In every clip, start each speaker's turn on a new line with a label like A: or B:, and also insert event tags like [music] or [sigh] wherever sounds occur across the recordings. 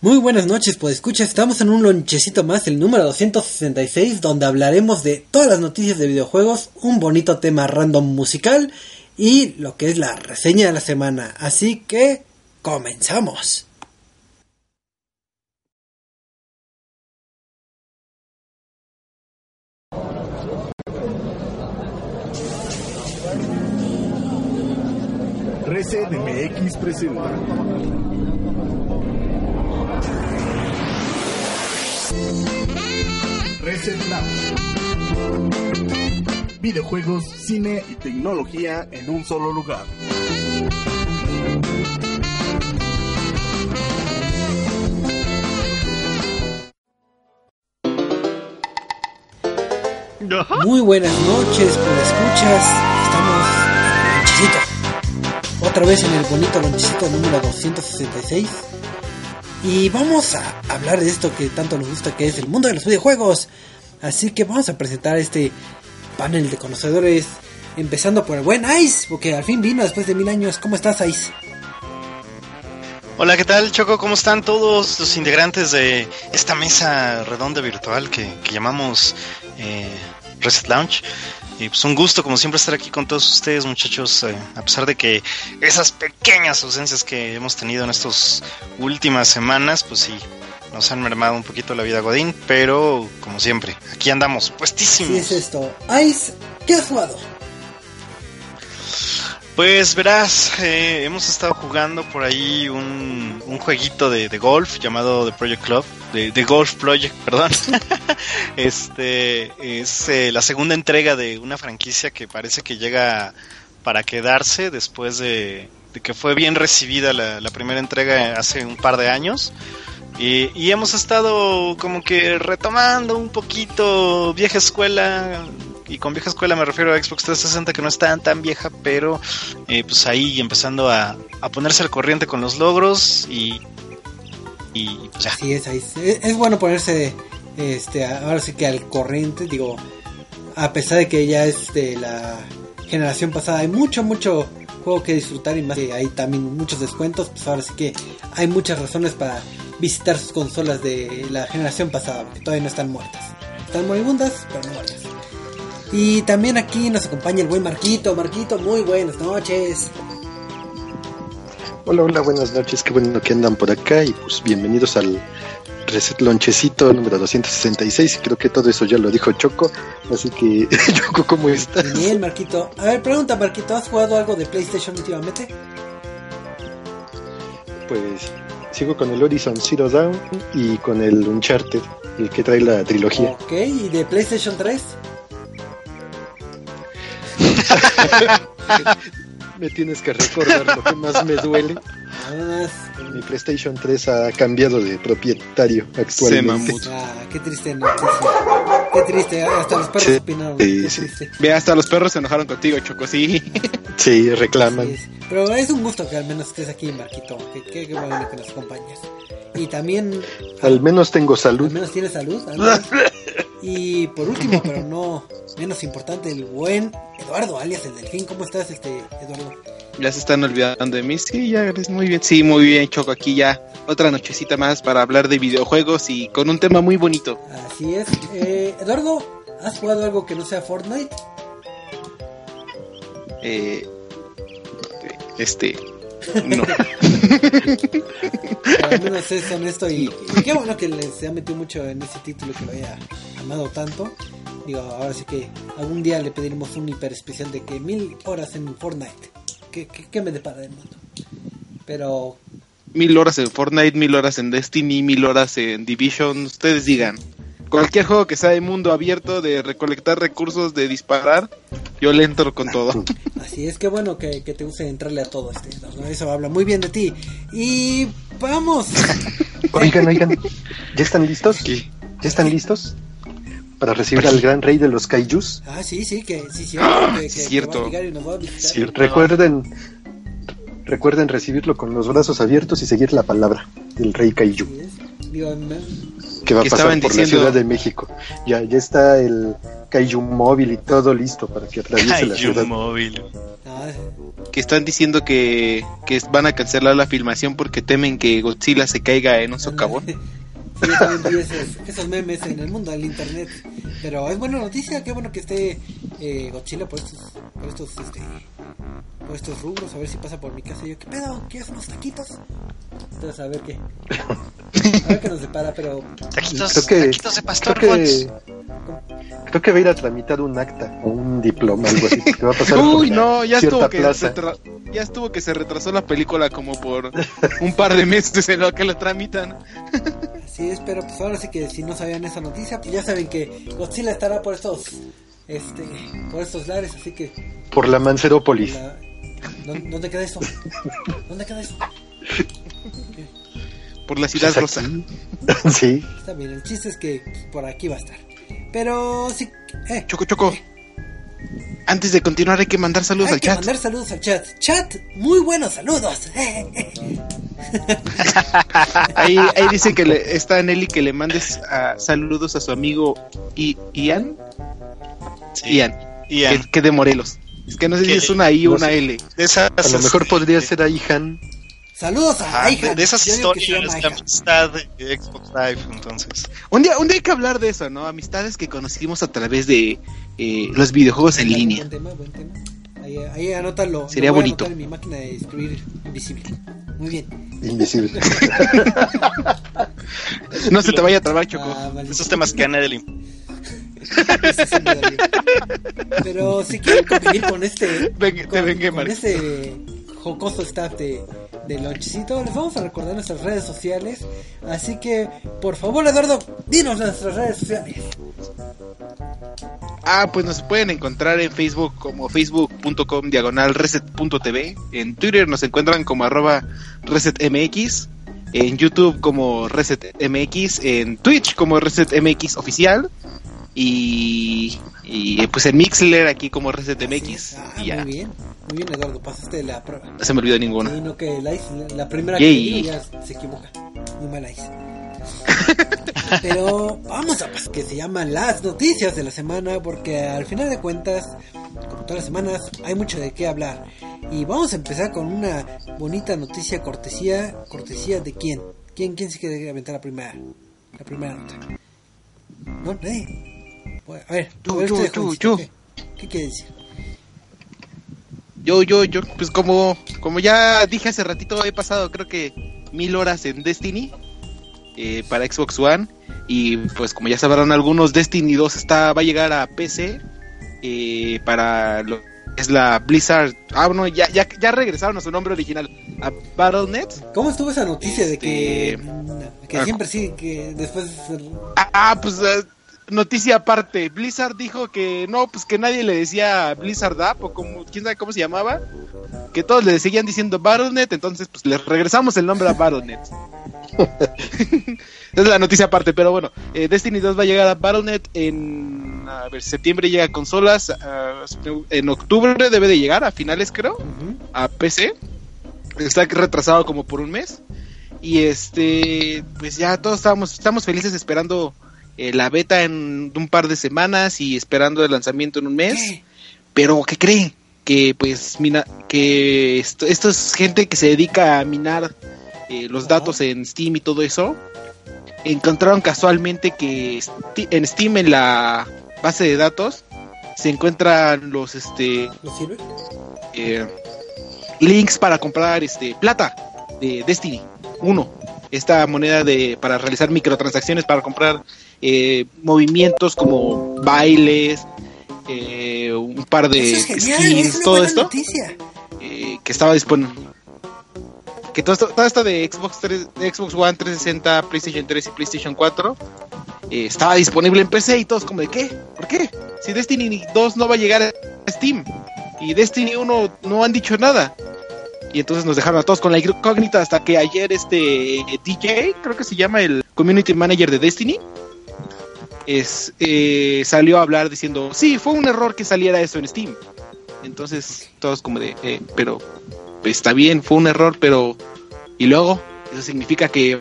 A: Muy buenas noches, pues escucha, estamos en un lonchecito más, el número 266, donde hablaremos de todas las noticias de videojuegos, un bonito tema random musical y lo que es la reseña de la semana. Así que, comenzamos.
B: Reset MX presenta. Videojuegos, cine y tecnología en un solo lugar.
A: Muy buenas noches, pues escuchas, estamos en. Otra vez en el bonito lonchecito número 266. Y vamos a hablar de esto que tanto nos gusta, que es el mundo de los videojuegos. Así que vamos a presentar este panel de conocedores, empezando por el buen Ice, porque al fin vino después de mil años. ¿Cómo estás, Ice?
C: Hola, ¿qué tal, Choco? ¿Cómo están todos los integrantes de esta mesa redonda virtual que, que llamamos eh, Reset Lounge? Y pues un gusto, como siempre, estar aquí con todos ustedes, muchachos, eh, a pesar de que esas pequeñas ausencias que hemos tenido en estas últimas semanas, pues sí, nos han mermado un poquito la vida Godín, pero como siempre, aquí andamos, puestísimos.
A: Así es esto. Ice, ¿qué has jugado?
C: Pues verás, eh, hemos estado jugando por ahí un, un jueguito de, de golf llamado The Project Club, de, de Golf Project, perdón. [laughs] este es eh, la segunda entrega de una franquicia que parece que llega para quedarse después de, de que fue bien recibida la, la, primera entrega hace un par de años. Y, y hemos estado como que retomando un poquito vieja escuela, y con vieja escuela me refiero a Xbox 360 que no es tan tan vieja, pero eh, pues ahí empezando a, a, ponerse al corriente con los logros y, y pues ya.
A: Sí, es, es, es bueno ponerse este ahora sí que al corriente, digo, a pesar de que ya es de la generación pasada, hay mucho, mucho juego que disfrutar y más que hay también muchos descuentos, pues ahora sí que hay muchas razones para visitar sus consolas de la generación pasada, porque todavía no están muertas. Están moribundas, pero no muertas. Y también aquí nos acompaña el buen Marquito. Marquito, muy buenas noches.
D: Hola, hola, buenas noches. Qué bueno que andan por acá y pues bienvenidos al Reset Lonchecito número 266. Creo que todo eso ya lo dijo Choco. Así que, [laughs] Choco, ¿cómo estás?
A: Bien, Marquito. A ver, pregunta, Marquito, ¿has jugado algo de PlayStation últimamente?
D: Pues sigo con el Horizon Zero Dawn y con el Uncharted, el que trae la trilogía.
A: Ok, ¿y de PlayStation 3? [laughs]
D: me tienes que recordar lo que más me duele.
A: Ah,
D: Mi PlayStation 3 ha cambiado de propietario actualmente.
A: Ah, qué triste noticia. Qué triste, hasta los perros sí, opinaron.
E: Sí,
A: qué
E: sí.
A: triste.
E: Ve, hasta los perros se enojaron contigo, Choco, sí.
D: Sí, reclaman.
A: Sí, pero es un gusto que al menos estés aquí, Marquito. Que, que, que bueno que nos acompañes. Y también.
D: Al menos tengo salud.
A: Al menos tienes salud. Al y por último, pero no menos importante, el buen Eduardo, alias el Delfín. ¿Cómo estás, este Eduardo?
E: Ya se están olvidando de mí. Sí, ya eres muy bien. Sí, muy bien, Choco. Aquí ya otra nochecita más para hablar de videojuegos y con un tema muy bonito.
A: Así es. Eh, Eduardo, ¿has jugado algo que no sea Fortnite?
E: Eh, este. No. [laughs]
A: al menos es honesto y, y, qué bueno que les ha metido mucho en ese título que lo haya amado tanto. Digo, ahora sí que algún día le pediremos un hiper especial de que mil horas en Fortnite. ¿Qué, qué, qué me depara el mundo? Pero...
E: Mil horas en Fortnite, mil horas en Destiny, mil horas en Division, ustedes digan. Cualquier juego que sea de mundo abierto, de recolectar recursos, de disparar, yo le entro con todo. [laughs]
A: Así es que bueno que, que te use entrarle a todo este. ¿no? Eso habla muy bien de ti. Y vamos. [laughs]
D: Oigan, oigan, ¿ya están listos? ¿Qué? ¿Ya están listos? Para recibir al gran rey de los kaijus.
A: Ah, sí, sí, que sí, cierto. Que, que,
E: cierto.
A: Que va a
D: cierto. Recuerden, recuerden recibirlo con los brazos abiertos y seguir la palabra del rey kaiju.
A: Sí, Digo,
D: que va a pasar por diciendo... la Ciudad de México. Ya, ya está el, Kaiju móvil y todo listo para que atraviese la ciudad.
C: móvil.
E: Que están diciendo que, que van a cancelar la filmación porque temen que Godzilla se caiga en un socavón. [laughs]
A: Yo también vi esos, esos memes en el mundo del internet. Pero es buena noticia, qué bueno que esté eh, Godzilla por estos, por estos, este, por estos rubros, a ver si pasa por mi casa. Y yo, ¿qué pedo? ¿Quieres unos taquitos? Entonces, a ver qué. A ver qué nos depara, pero
C: Taquitos,
D: Creo que,
C: taquitos de pastor,
D: creo que, creo que va a ir a tramitar un acta o un diploma, algo así, porque va a pasar
E: Uy, no, ya estuvo, que
D: plaza.
E: ya estuvo que se retrasó la película como por un par de meses en lo que la tramitan. [laughs]
A: así es. Pero pues ahora sí que si no sabían esa noticia, pues ya saben que Godzilla estará por estos, este, por estos lares. Así que,
D: Por la Mancerópolis.
A: la- ¿dónde, dónde queda eso? ¿Dónde queda eso?
E: Por la ciudad
D: Pues
E: rosa. [laughs]
D: sí.
A: Está bien, el chiste es que pues, por aquí va a estar. Pero sí, eh,
E: Choco, choco. Antes de continuar hay que mandar saludos
A: hay
E: al
A: que
E: chat.
A: mandar saludos al chat. Chat, muy buenos saludos. [laughs]
E: Ahí, ahí dice que le, está Nelly que le mandes ah, saludos a su amigo I- Ian.
C: Sí.
E: Ian,
C: Ian.
E: Que, que de Morelos. Es que no sé si es una I o
D: no
E: una
D: sé.
E: L.
C: De esas,
D: A lo mejor podría ser ahí Han.
A: saludos a
C: ah, de,
A: Aihan.
C: de esas
A: Yo
C: historias de amistad de Xbox Live, entonces.
E: Un día, un día hay que hablar de eso, ¿no? Amistades que conocimos a través de eh, los videojuegos en línea.
A: Buen tema, buen tema. Ahí, ahí anótalo.
E: Sería bonito.
A: en mi máquina de escribir invisible. Muy bien.
D: Invisible. [laughs]
E: No se te vaya a trabar, Choco.
A: Ah.
C: Esos temas que a nadie
A: dolió. Pero si quieren convivir con este
E: Ven- te
A: con, con este jocoso staff de, de Lonchecito, les vamos a recordar nuestras redes sociales. Así que, por favor, Eduardo, dinos nuestras redes sociales.
E: Ah, pues nos pueden encontrar en Facebook como facebook.com diagonal reset.tv. En Twitter nos encuentran como arroba resetmx. En YouTube como resetmx. En Twitch como resetmx oficial. Y, y pues en Mixler aquí como resetmx.
A: Ah,
E: Y ya,
A: muy bien, muy bien, Eduardo, pasaste la prueba.
E: no se me olvidó ninguno.
A: Sí, no que la, primera
E: Yay.
A: que ya se equivoca. Muy mala hice. [laughs] Pero vamos a pues, que se llaman las noticias de la semana porque al final de cuentas, como todas las semanas, hay mucho de qué hablar. Y vamos a empezar con una bonita noticia cortesía, cortesía de quién? ¿Quién quién se quiere aventar la primera la primera nota? No, nadie. Bueno, a ver,
E: Yo,
A: a ver
E: yo,
A: usted,
E: yo,
A: jovencito,
E: yo.
A: ¿qué, ¿Qué quiere decir?
E: Yo, yo, yo, pues como, como ya dije hace ratito, he pasado creo que mil horas en Destiny eh, para Xbox One. Y pues como ya sabrán algunos, Destiny 2 está, va a llegar a PC eh, para lo que es la Blizzard. Ah, bueno, ya, ya, ya regresaron a su nombre original, a Battle.net.
A: ¿Cómo estuvo esa noticia de que,
E: Este,
A: que
E: ah,
A: siempre sí, que después
E: Ah, ah, pues eh, noticia aparte. Blizzard dijo que no, pues que nadie le decía Blizzard App o como, quién sabe cómo se llamaba. Que todos le seguían diciendo Battle.net, entonces pues le regresamos el nombre a. [laughs] Esa es la noticia aparte, pero bueno, eh, Destiny 2 va a llegar a Battle.net en a ver, septiembre llega a consolas, en octubre debe de llegar, a finales creo, a PC. Está retrasado como por un mes. Y este, pues ya todos estamos, estamos felices esperando eh, la beta en un par de semanas y esperando el lanzamiento en un mes.
A: ¿Qué?
E: Pero, ¿qué creen? Que pues mina, que esto, esto es gente que se dedica a minar eh, los datos en Steam y todo eso. Encontraron casualmente que en Steam en la base de datos se encuentran los este
A: ¿No sirve?
E: eh, links para comprar este plata de Destiny 1 esta moneda de para realizar microtransacciones para comprar eh, movimientos como bailes eh, un par de
A: Eso es genial,
E: skins
A: es
E: todo esto
A: noticia.
E: eh, que estaba disponible que todo esto, todo esto de Xbox 3, de Xbox One 360 PlayStation 3 y PlayStation 4 eh, estaba disponible en PC y todos como de qué ¿por qué? si Destiny 2 no va a llegar a Steam y Destiny 1 no han dicho nada. Y entonces nos dejaron a todos con la incógnita hasta que ayer este eh, DJ, creo que se llama el community manager de Destiny, es, eh, salió a hablar diciendo, sí, fue un error que saliera eso en Steam. Entonces todos como de, eh, pero está bien, fue un error, pero... Y luego, eso significa que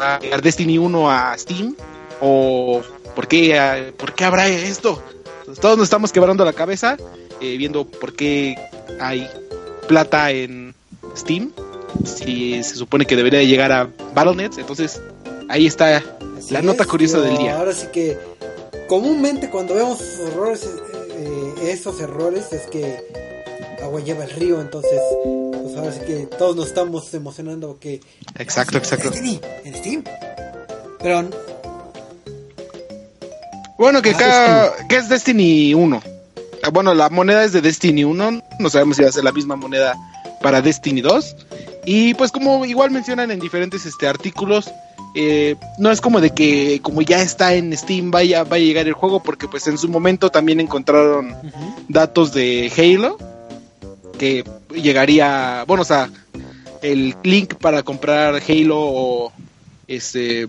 E: va a llegar Destiny 1 a Steam o ¿por qué, ¿por qué habrá esto? Todos nos estamos quebrando la cabeza eh, viendo por qué hay plata en Steam. Si se supone que debería de llegar a Battle.net. Entonces, ahí está
A: Así
E: la nota curiosa del día.
A: Ahora sí que comúnmente cuando vemos esos errores, eh, esos errores es que agua lleva el río, entonces pues ahora sí que todos nos estamos emocionando que
E: Exacto, exacto.
A: Destiny, en Steam. Pero
E: Bueno, que,
A: Ah,
E: cada, que es Destiny 1. Ah, Bueno, la moneda es de Destiny 1. No sabemos si va a ser la misma moneda para Destiny 2. Y pues como igual mencionan en diferentes este, artículos, eh, no es como de que como ya está en Steam vaya, vaya a llegar el juego, porque pues en su momento también encontraron datos de Halo, que llegaría, bueno, o sea, el link para comprar Halo o este,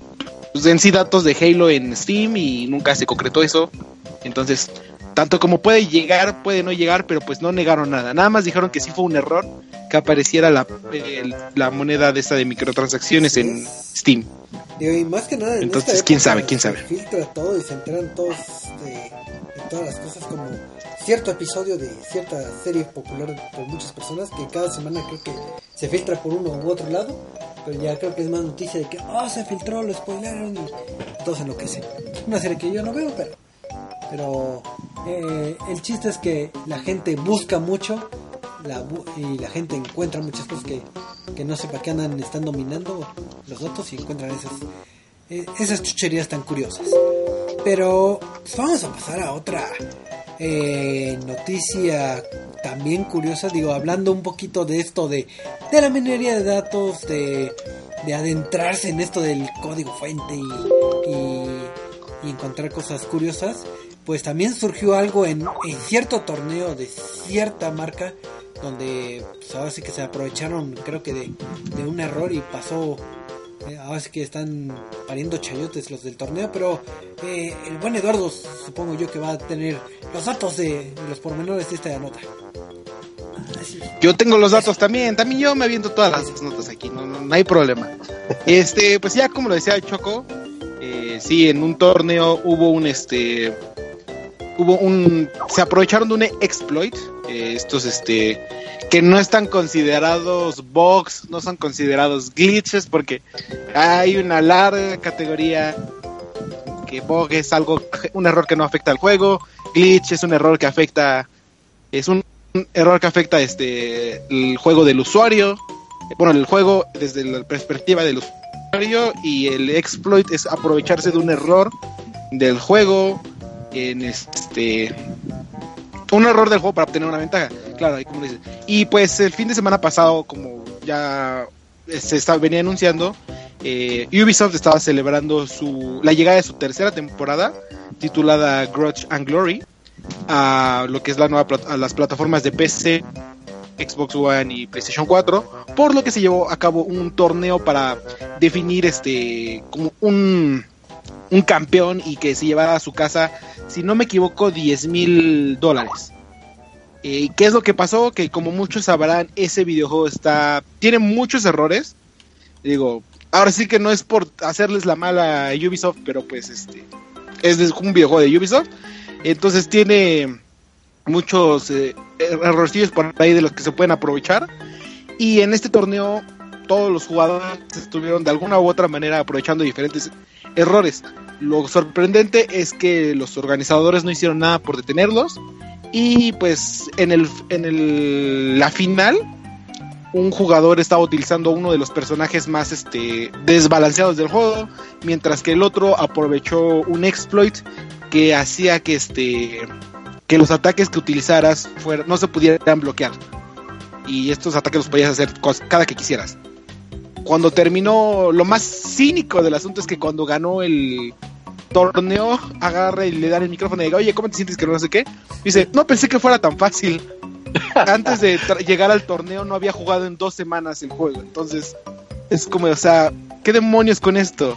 E: pues en sí datos de Halo en Steam y nunca se concretó eso. Entonces, tanto como puede llegar, puede no llegar, pero pues no negaron nada. Nada más dijeron que sí fue un error que apareciera la, el- la moneda de esta de microtransacciones en Steam.
A: digo, y más que nada en
E: Entonces, ¿quién sabe? ¿Quién
A: se
E: sabe?
A: filtra todo y se enteran todos de, de todas las cosas como cierto episodio de cierta serie popular por muchas personas que cada semana creo que se filtra por uno u otro lado pero ya creo que es más noticia de que oh se filtró lo spoilaron y todos enloquecen una serie que yo no veo pero pero eh, el chiste es que la gente busca mucho y la gente encuentra muchas cosas que, que no sé para qué andan están dominando los datos y encuentran esas eh, esas chucherías tan curiosas. Pero pues, vamos a pasar a otra eh, noticia también curiosa, digo, hablando un poquito de esto de, de la minería de datos, de, de adentrarse en esto del código fuente y, y- y encontrar cosas curiosas, pues también surgió algo en, en cierto torneo de cierta marca donde pues, ahora sí que se aprovecharon creo que de, de un error y pasó eh, ahora sí que están pariendo chayotes los del torneo, pero eh, el buen Eduardo supongo yo que va a tener los datos de, los pormenores de esta nota.
E: Yo tengo los datos también, también yo me aviento todas las notas aquí, no, no, no hay problema. Este, pues ya como lo decía Choco, eh, sí, en un torneo hubo un este hubo un se aprovecharon de un exploit, eh, estos este que no están considerados bugs, no son considerados glitches porque hay una larga categoría que bug es algo un error que no afecta al juego, glitch es un error que afecta es un un error que afecta este el juego del usuario bueno el juego desde la perspectiva del usuario y el exploit es aprovecharse de un error del juego en este un error del juego para obtener una ventaja claro ahí como dices. Y pues el fin de semana pasado como ya se está, venía anunciando eh, Ubisoft estaba celebrando su la llegada de su tercera temporada titulada Grudge and Glory a lo que es la nueva a las plataformas de PC, Xbox One y PlayStation 4, por lo que se llevó a cabo un torneo para definir este como un un campeón y que se llevara a su casa, si no me equivoco, 10 mil dólares. Eh, ¿Qué es lo que pasó? Que como muchos sabrán, ese videojuego está tiene muchos errores. Digo, ahora sí que no es por hacerles la mala a Ubisoft, pero pues este es un videojuego de Ubisoft. Entonces tiene muchos eh, errorcillos por ahí de los que se pueden aprovechar. Y en este torneo todos los jugadores estuvieron de alguna u otra manera aprovechando diferentes errores. Lo sorprendente es que los organizadores no hicieron nada por detenerlos. Y pues en el en el, la final un jugador estaba utilizando uno de los personajes más este desbalanceados del juego, mientras que el otro aprovechó un exploit que hacía que este que los ataques que utilizaras fuera, no se pudieran bloquear. Y estos ataques los podías hacer cada que quisieras. Cuando terminó, lo más cínico del asunto es que cuando ganó el torneo, agarra y le dan el micrófono y diga, oye, ¿cómo te sientes que no sé qué? Dice, no pensé que fuera tan fácil. Antes de llegar al torneo no había jugado en dos semanas el juego. Entonces, es como, o sea, ¿qué demonios con esto?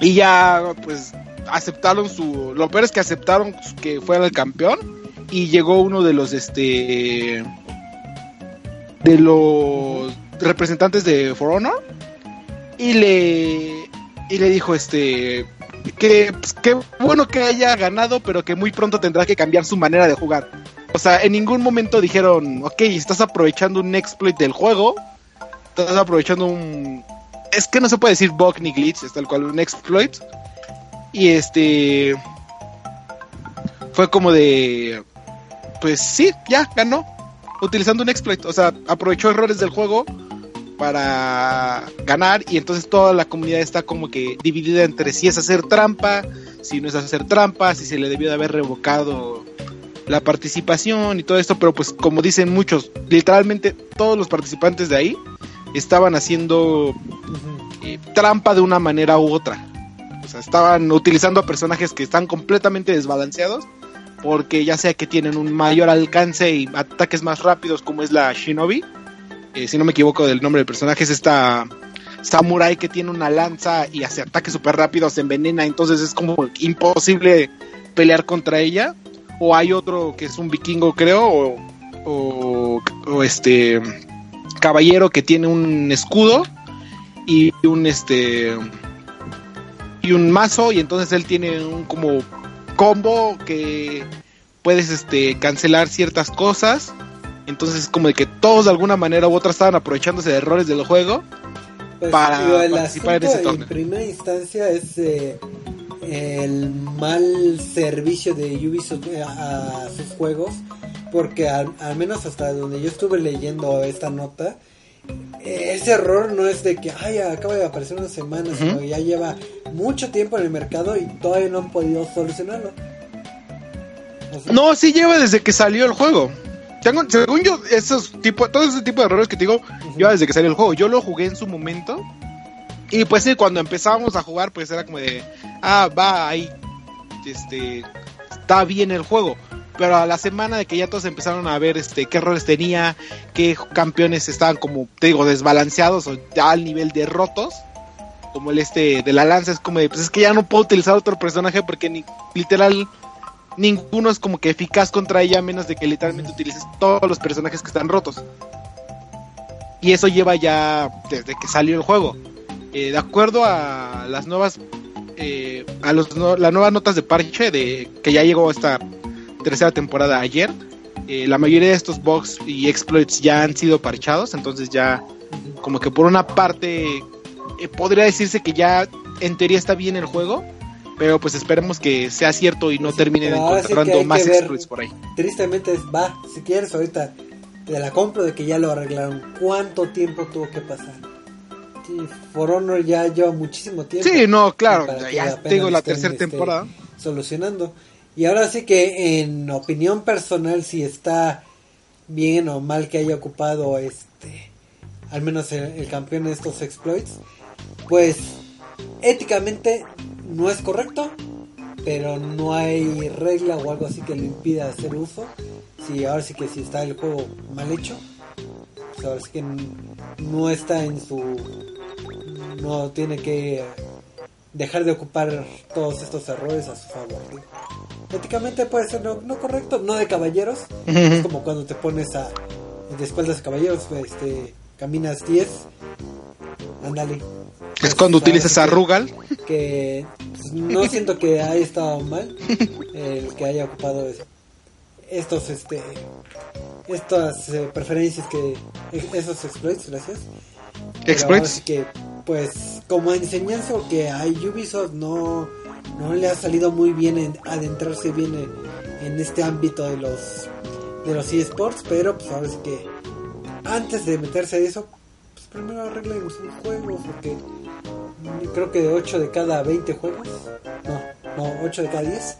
E: Y ya, pues, aceptaron su. Lo peor es que aceptaron que fuera el campeón. Y llegó uno de los, este. De los representantes de For Honor. Y le. Y le dijo, este. que pues, qué bueno que haya ganado, pero que muy pronto tendrá que cambiar su manera de jugar. O sea, en ningún momento dijeron, ok, estás aprovechando un exploit del juego, estás aprovechando un... Es que no se puede decir bug ni glitch, es tal cual un exploit. Y este... Fue como de... Pues sí, ya, ganó. Utilizando un exploit. O sea, aprovechó errores del juego para ganar y entonces toda la comunidad está como que dividida entre si es hacer trampa, si no es hacer trampa, si se le debió de haber revocado la participación y todo esto, pero pues como dicen muchos, literalmente todos los participantes de ahí estaban haciendo eh, trampa de una manera u otra. O sea, estaban utilizando a personajes que están completamente desbalanceados porque ya sea que tienen un mayor alcance y ataques más rápidos como es la Shinobi, eh, si no me equivoco del nombre del personaje, es esta samurai que tiene una lanza y hace ataques súper rápidos, se envenena, entonces es como imposible pelear contra ella. O hay otro que es un vikingo, creo, o, o, o este caballero que tiene un escudo y un este y un mazo y entonces él tiene un como combo que puedes este cancelar ciertas cosas entonces como de que todos de alguna manera u otra estaban aprovechándose de errores del juego
A: Pues,
E: para
A: digo,
E: participar en ese torneo.
A: En primera instancia es eh, el mal servicio de Ubisoft eh, a, a sus juegos, porque al, al menos hasta donde yo estuve leyendo esta nota, ese error no es de que ay, acaba de aparecer una semana, sino que ya lleva mucho tiempo en el mercado y todavía no han podido solucionarlo. O sea,
E: No, sí lleva desde que salió el juego. Tengo, según yo, esos tipo, todo ese tipo de errores que te digo, lleva desde que salió el juego. Yo lo jugué en su momento. Y pues sí, cuando empezábamos a jugar, pues era como de, ah, va, ahí, este, está bien el juego. Pero a la semana de que ya todos empezaron a ver este qué errores tenía, qué campeones estaban como, te digo, desbalanceados o ya al nivel de rotos, como el este de la lanza, es como de, pues es que ya no puedo utilizar otro personaje porque ni, literal ninguno es como que eficaz contra ella menos de que literalmente utilices todos los personajes que están rotos. Y eso lleva ya desde que salió el juego. Eh, de acuerdo a las nuevas eh, a los nuevas notas de parche de que ya llegó esta tercera temporada ayer, eh, la mayoría de estos bugs y exploits ya han sido parchados, entonces ya como que por una parte podría decirse que ya en teoría está bien el juego, pero pues esperemos que sea cierto y no terminen
A: ahora
E: encontrando más exploits por ahí.
A: tristemente es, va, si quieres ahorita te la compro de que ya lo arreglaron. ¿Cuánto tiempo tuvo que pasar? Sí, For Honor ya lleva muchísimo tiempo.
E: Sí, no, claro, ya tengo la tercera
A: este,
E: temporada.
A: Solucionando. Y ahora sí que en opinión personal si está bien o mal que haya ocupado este al menos el, el campeón de estos exploits, pues éticamente no es correcto, pero no hay regla o algo así que le impida hacer uso. Si ahora sí que si está el juego mal hecho, pues ahora sí que no está en su no tiene que dejar de ocupar todos estos errores a su favor. digo. Éticamente puede ser no, no correcto, no de caballeros. [laughs] Es como cuando te pones a de espaldas de caballeros, este, caminas 10. Ándale.
E: Es cuando utilizas a Rugal.
A: que pues, no siento que haya estado mal el que haya ocupado es- estos este estas eh, preferencias que esos exploits gracias
E: Exploits.
A: ahora sí que pues como enseñanza que a Ubisoft no no le ha salido muy bien en adentrarse bien en, en este ámbito de los de los eSports pero pues ahora sí que antes de meterse a eso pues primero arreglen sus juegos porque creo que de 8 de cada 20 juegos no, no 8 de cada 10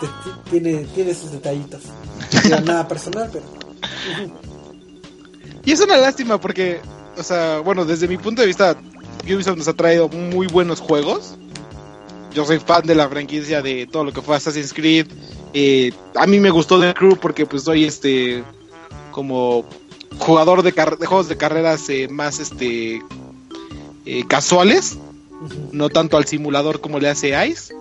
A: te- te- tiene, tiene sus detallitos Digo, [laughs] nada personal pero
E: Y es una lástima porque, o sea, bueno, desde mi punto de vista, Ubisoft nos ha traído muy buenos juegos. Yo soy fan de la franquicia de todo lo que fue Assassin's Creed. Eh, a mí me gustó The Crew porque pues soy este como jugador de, de juegos de carreras eh, más este eh, casuales, no tanto al simulador como le hace Ice.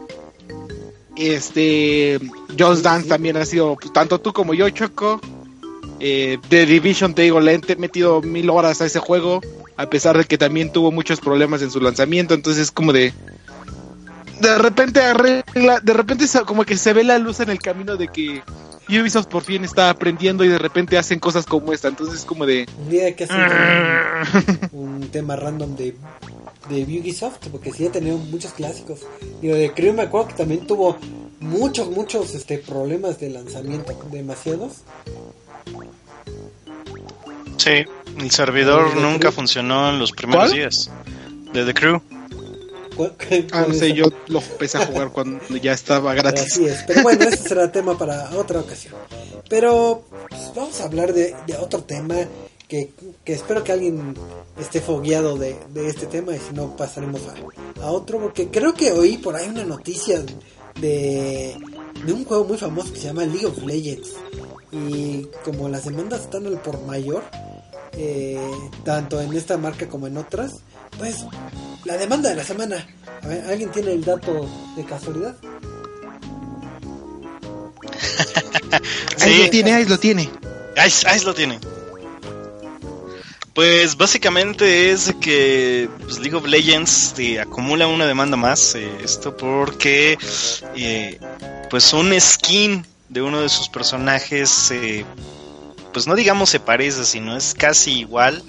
E: Este Just Dance también ha sido pues, tanto tú como yo, Choco. Eh, The Division, te digo, le he metido mil horas a ese juego, a pesar de que también tuvo muchos problemas en su lanzamiento, entonces es como de... de repente arregla, de repente como que se ve la luz en el camino de que Ubisoft por fin está aprendiendo y de repente hacen cosas como esta. Entonces es como de...
A: Un día hay que hacer un, [laughs] un tema random de, de Ubisoft, porque sí ha tenido muchos clásicos. Digo, de Crew me acuerdo que también tuvo muchos, muchos este, problemas de lanzamiento, demasiados.
C: Sí, el servidor
A: ¿De The
C: nunca
A: Crew?
C: funcionó en los primeros
E: ¿Cuál?
C: días. De The Crew.
A: ¿Cuál-
E: Ah, no sé, yo lo empecé a jugar [laughs] cuando ya estaba gratis.
A: Así es, pero bueno, ese [laughs] será tema para otra ocasión. Pero pues, vamos a hablar de, de otro tema que, que espero que alguien esté fogueado de, de este tema y si no pasaremos a, a otro, porque creo que oí por ahí una noticia de, de un juego muy famoso que se llama League of Legends. Y como las demandas están al por mayor, eh, tanto en esta marca como en otras, pues la demanda de la semana. A ver, ¿alguien tiene el dato de casualidad? [laughs]
E: Ahí
C: Sí.
E: lo tiene, ahí lo tiene.
C: Ahí, ahí lo tiene. Pues básicamente es que pues, League of Legends eh, acumula una demanda más. eh, esto porque eh, pues un skin de uno de sus personajes, eh, pues no digamos se parece, sino es casi igual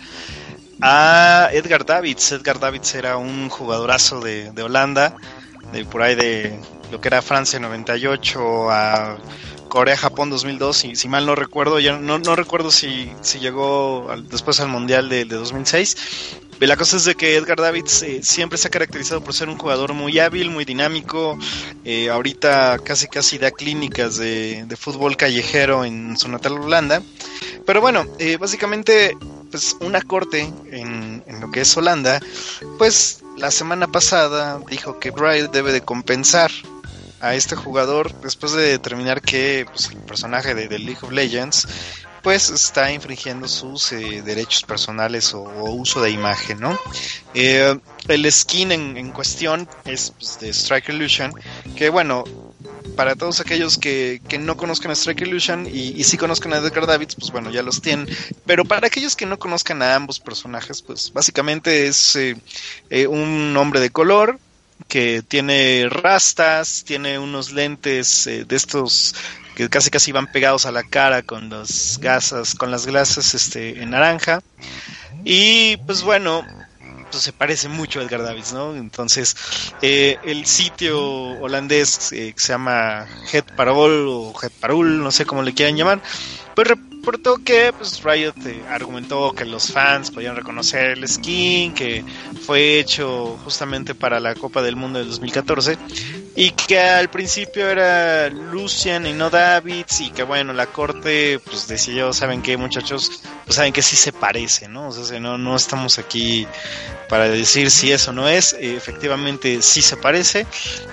C: a Edgar Davids. Edgar Davids era un jugadorazo de, de Holanda, de por ahí de lo que era Francia 98 a Corea-Japón 2002, si, mal no recuerdo, ya no, no recuerdo si, si llegó al- después al Mundial de, de 2006. La cosa es de que Edgar Davids eh, siempre se ha caracterizado por ser un jugador muy hábil, muy dinámico. eh, ahorita casi casi da clínicas de, de fútbol callejero en su natal Holanda. Pero bueno, eh, básicamente, pues una corte en, en lo que es Holanda, pues la semana pasada dijo que Riot debe de compensar a este jugador después de determinar que pues, el personaje de, de League of Legends pues está infringiendo sus eh, derechos personales o, uso de imagen, ¿no? Eh, el skin en, cuestión es pues, de Strike Illusion, que bueno, para todos aquellos que, que no conozcan a Strike Illusion y, sí conozcan a Edgar Davids, pues bueno, ya los tienen. Pero para aquellos que no conozcan a ambos personajes, pues básicamente es eh, eh, un hombre de color que tiene rastas, tiene unos lentes de estos que casi casi van pegados a la cara con las gasas, con las glasas este en naranja. Y pues bueno, pues se parece mucho a Edgar Davids, ¿no? Entonces, eh, el sitio holandés eh, que se llama Head Parol o Head Parul, no sé cómo le quieran llamar, pues reportó que pues Riot eh, argumentó que los fans podían reconocer el skin, que fue hecho justamente para la Copa del Mundo del 2014 y que al principio era Lucian y no Davids y que bueno, la corte pues decidió, ¿saben qué muchachos? Pues saben que sí se parece, ¿no? O sea, no, no estamos aquí para decir si eso no es, eh, efectivamente sí se parece.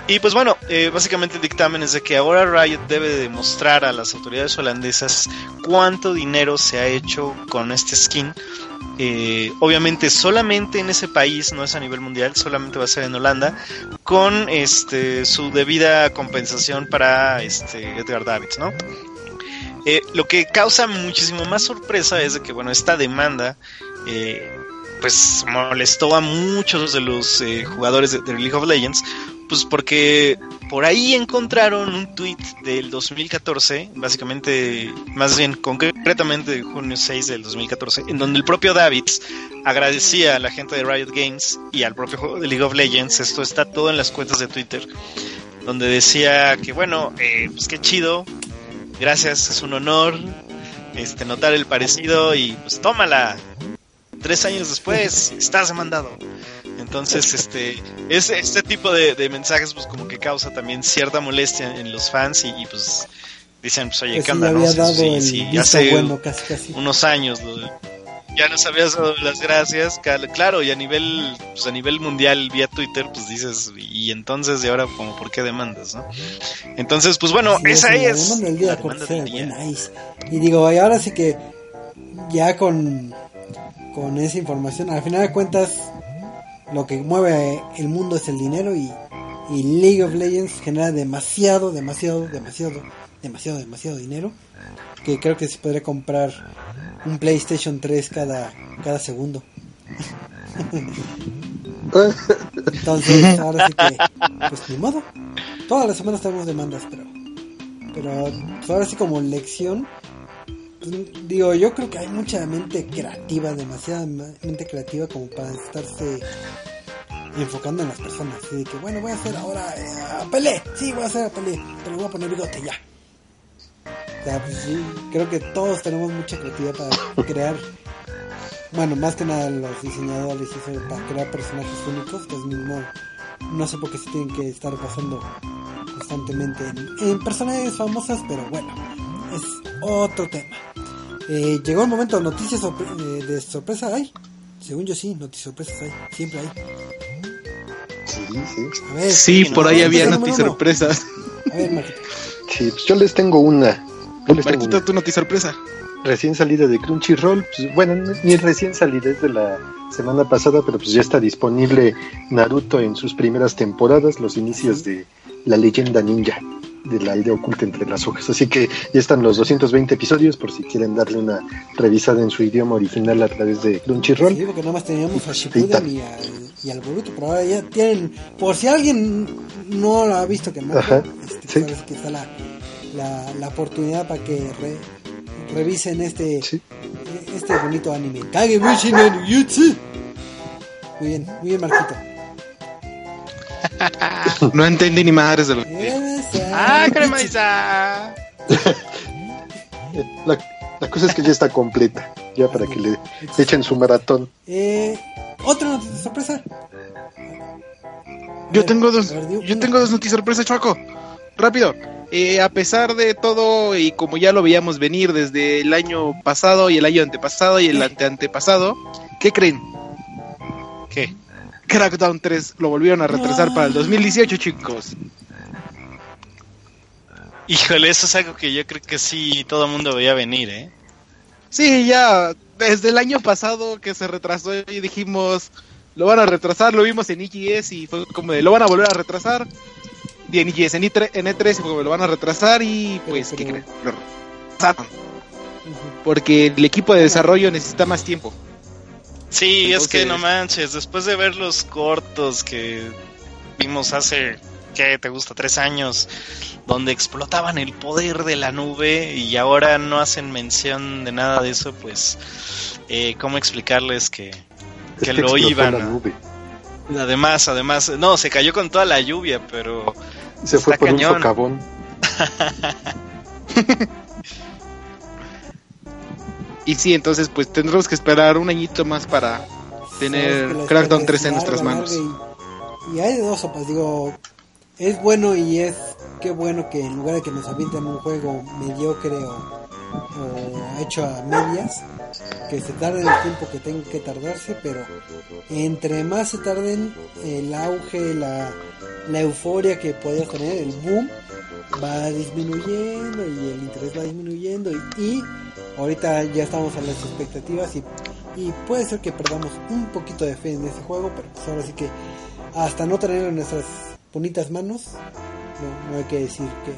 C: Y pues bueno, eh, básicamente el dictamen es de que ahora Riot debe demostrar a las autoridades holandesas cuánto dinero se ha hecho con este skin. Eh, obviamente solamente en ese país, no es a nivel mundial, solamente va a ser en Holanda, con este su debida compensación para este Edgar Davids, ¿no? Eh, lo que causa muchísimo más sorpresa es que, bueno, esta demanda eh, pues molestó a muchos de los eh, jugadores de, League of Legends, pues porque por ahí encontraron un tweet del 2014, básicamente, más bien concretamente de junio 6 del 2014, en donde el propio Davids agradecía a la gente de Riot Games y al propio juego de League of Legends, esto está todo en las cuentas de Twitter, donde decía que bueno, eh, pues qué chido, gracias, es un honor este notar el parecido y pues tómala. Tres años después estás demandado. Entonces, este, es, este tipo de, de mensajes, pues como que causa también cierta molestia en los fans y, y, pues dicen, pues oye,
A: Pues
C: ¿qué onda? no? Sí, sí, hace
A: bueno, casi, casi.
C: unos años lo- ya nos habías dado las gracias, claro, y a nivel, pues a nivel mundial vía Twitter, pues dices, y entonces, y ahora como por qué demandas, ¿no? Entonces, pues bueno,
A: Sí,
C: esa es la demanda del día.
A: Y digo, y ahora sí que ya con, con esa información, al final de cuentas, lo que mueve el mundo es el dinero y, y League of Legends genera demasiado, demasiado, demasiado, demasiado, demasiado dinero. Que creo que se podría comprar un PlayStation 3 cada, cada segundo. [laughs] Entonces, ahora sí que, pues ni modo. Todas las semanas tenemos demandas, pero, pero pues, ahora sí como lección, digo, yo creo que hay mucha mente creativa, demasiada ma- mente creativa como para estarse enfocando en las personas. Así que, bueno, voy a hacer ahora eh, a Pelé, sí, voy a hacer a Pelé, pero voy a poner bigote ya. Pues sí, creo que todos tenemos mucha creatividad para crear bueno, más que nada los diseñadores y eso para crear personajes únicos, pues mismo no sé por qué se tienen que estar basando constantemente en, en personajes famosos, pero bueno, es otro tema. Eh, llegó el momento, noticias sorpre- eh, de sorpresa hay. Según yo sí, noticias sorpresas hay, siempre hay.
D: Sí, sí.
A: A ver,
E: Sí, por ahí había noticias sorpresas.
A: A ver, Marquito.
D: Sí, pues yo les tengo una. Yo les tengo
E: Marquito,
D: una.
E: tu noticia sorpresa.
D: Recién salida de Crunchyroll, pues bueno, no- ni recién salida, es de la semana pasada, pero pues ya está disponible Naruto en sus primeras temporadas, los inicios de la leyenda ninja de la aldea oculta entre las hojas. Así que ya están los 220 episodios por si quieren darle una revisada en su idioma original a través de Crunchyroll.
A: Sí, porque nada más teníamos a Shippuden y al, y al Boruto, pero ahora ya tienen, por si alguien no lo ha visto que no,
D: Ajá,
A: este,
D: sí.
A: sabes que está la, la, la oportunidad para que re- revisen este
D: Sí.
A: este bonito anime. Kagebushi no Yutsu. Muy bien, muy bien Marquito. [laughs]
E: No entendí ni madres de lo
C: ¡Ah, cremaiza! [laughs]
D: La, la cosa es que ya está completa, ya para que le echen su maratón.
A: Eh, otra noticia sorpresa.
E: Yo tengo dos, yo tengo dos noticias sorpresas, Choco. Rápido. Eh, a pesar de todo y como ya lo veíamos venir desde el año pasado y el año antepasado y el anteantepasado, ¿qué creen?
C: ¿Qué?
E: Crackdown 3 lo volvieron a retrasar para el 2018, chicos.
C: Híjole, eso es algo que yo creo que sí todo el mundo veía venir, ¿eh?
E: Sí, ya desde el año pasado que se retrasó y dijimos, lo van a retrasar, lo vimos en EGS y fue como de, lo van a volver a retrasar. Y en EGS, en, E3, en E3 fue como, lo van a retrasar y
A: Pero-
E: pues, ¿qué creen? Lo retrasaron. Porque el equipo de desarrollo necesita más tiempo.
C: Sí, es que no manches, después de ver los cortos que vimos hace, ¿qué te gusta? Tres años, donde explotaban el poder de la nube y ahora no hacen mención de nada de eso, pues, eh, ¿cómo explicarles que,
D: Es
C: que lo iban
D: la
C: a-
D: nube.
C: Además, además, no, se cayó con toda la lluvia, pero
D: Se fue por
C: cañón.
D: un socavón. [laughs]
E: Y sí, entonces pues tendremos que esperar un añito más para tener
A: que la
E: Crackdown
A: espera
E: 3
A: es
E: en nuestras manos.
A: Y, y hay de dos sopas, digo, es bueno y es qué bueno que en lugar de que nos avienten un juego mediocre o, hecho a medias, que se tarden el tiempo que tenga que tardarse, pero entre más se tarden, el auge, la, la euforia que podías tener, el boom, va disminuyendo y el interés va disminuyendo y, y ahorita ya estamos a las expectativas y, y puede ser que perdamos un poquito de fe en ese juego, pero pues ahora sí que hasta no tenerlo en nuestras bonitas manos, no, no hay que decir que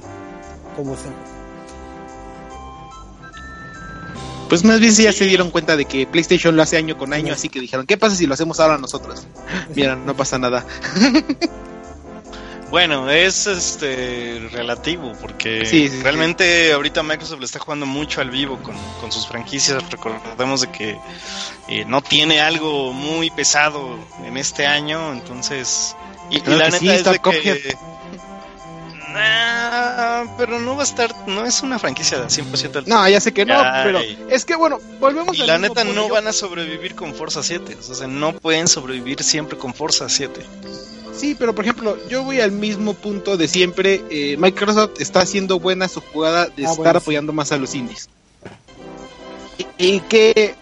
A: cómo sea.
E: Pues más bien sí ya se dieron cuenta de que PlayStation lo hace año con año, así que dijeron, ¿qué pasa si lo hacemos ahora nosotros? [laughs] Mira, no pasa nada. [laughs]
C: Bueno, es este relativo porque
E: Sí, sí, sí.
C: realmente ahorita Microsoft le está jugando mucho al vivo con, con sus franquicias. Recordemos de que eh, no tiene algo muy pesado en este año, entonces y, la neta
E: sí,
C: es de que Nah, pero no va a estar, no es una franquicia de 100% al-
E: No, ya sé que no,
C: Ay.
E: pero es que bueno, volvemos
C: Y
E: al
C: la
E: mismo
C: neta no
E: Yo-
C: van a sobrevivir con Forza 7, o sea, no pueden sobrevivir siempre con Forza 7.
E: Sí, pero por ejemplo, yo voy al mismo punto de siempre. eh, Microsoft está haciendo buena su jugada de
A: Ah,
E: estar
A: bueno,
E: apoyando más a los indies. ¿Y, y qué,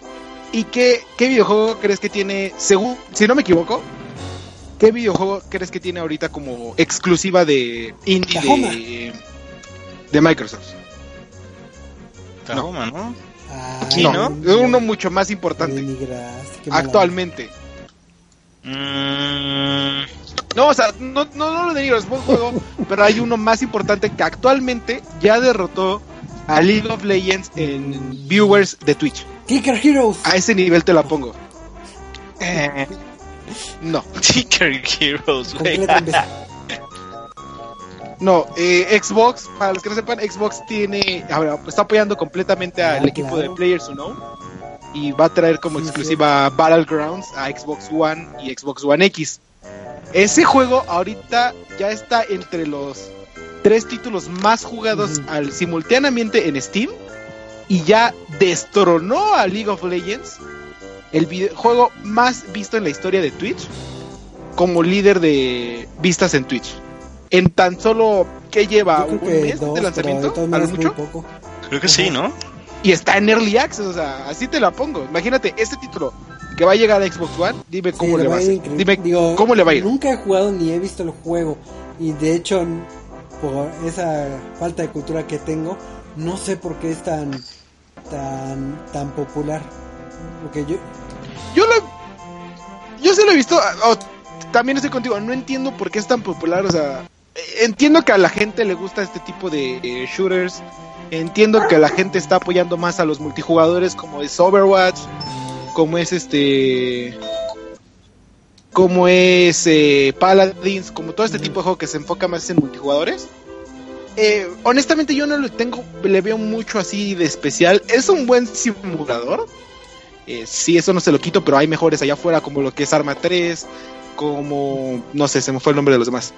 E: y qué, qué videojuego crees que tiene, según, si no me equivoco, qué videojuego crees que tiene ahorita como exclusiva de indie de, de Microsoft?
C: Tahoma, ¿no?
A: Ay,
C: ¿no?
E: Es uno mucho más importante actualmente.
C: Mm,
E: No, o sea, no, no, no lo denigro, es buen juego, [laughs] pero hay uno más importante que actualmente ya derrotó a League of Legends en viewers de Twitch.
A: Kicker Heroes.
E: A ese nivel te la pongo.
C: eh,
E: No, [laughs]
C: Tinker Heroes, güey.
E: No. eh, Xbox, para los que no sepan, Xbox tiene, ahora, está apoyando completamente al
A: Ah,
E: equipo
A: claro.
E: de Players Unknown y va a traer como
A: Sí,
E: exclusiva Battlegrounds a Xbox One y Xbox One X. Ese juego ahorita ya está entre los tres títulos más jugados al simultáneamente en Steam y ya destronó a League of Legends, el videojuego más visto en la historia de Twitch, como líder de vistas en Twitch. En tan solo que lleva un
A: que
E: mes
A: dos,
E: de lanzamiento, a lo mucho,
A: poco.
C: Creo que sí, ¿no?
E: y está en Early Access, o sea, así te la pongo. Imagínate, este título que va a llegar a Xbox One, dime cómo
A: Sí,
E: le va a
A: ir
E: ir.
A: increíble.
E: Dime
A: Digo,
E: cómo le va a ir.
A: Nunca he jugado ni he visto el juego. Y de hecho, por esa falta de cultura que tengo, no sé por qué es tan tan tan popular. Porque yo
E: Yo lo. Yo sí lo he visto. oh, también estoy contigo. No entiendo por qué es tan popular. O sea, entiendo que a la gente le gusta este tipo de eh, shooters. Entiendo que la gente está apoyando más a los multijugadores, como es Overwatch, como es este. Como es eh, Paladins, como todo este tipo de juego que se enfoca más en multijugadores. Eh, honestamente, yo no le tengo, le veo mucho así de especial. Es un buen simulador. Eh, sí, eso no se lo quito, pero hay mejores allá afuera, como lo que es Arma 3, como, no sé, se me fue el nombre de los demás.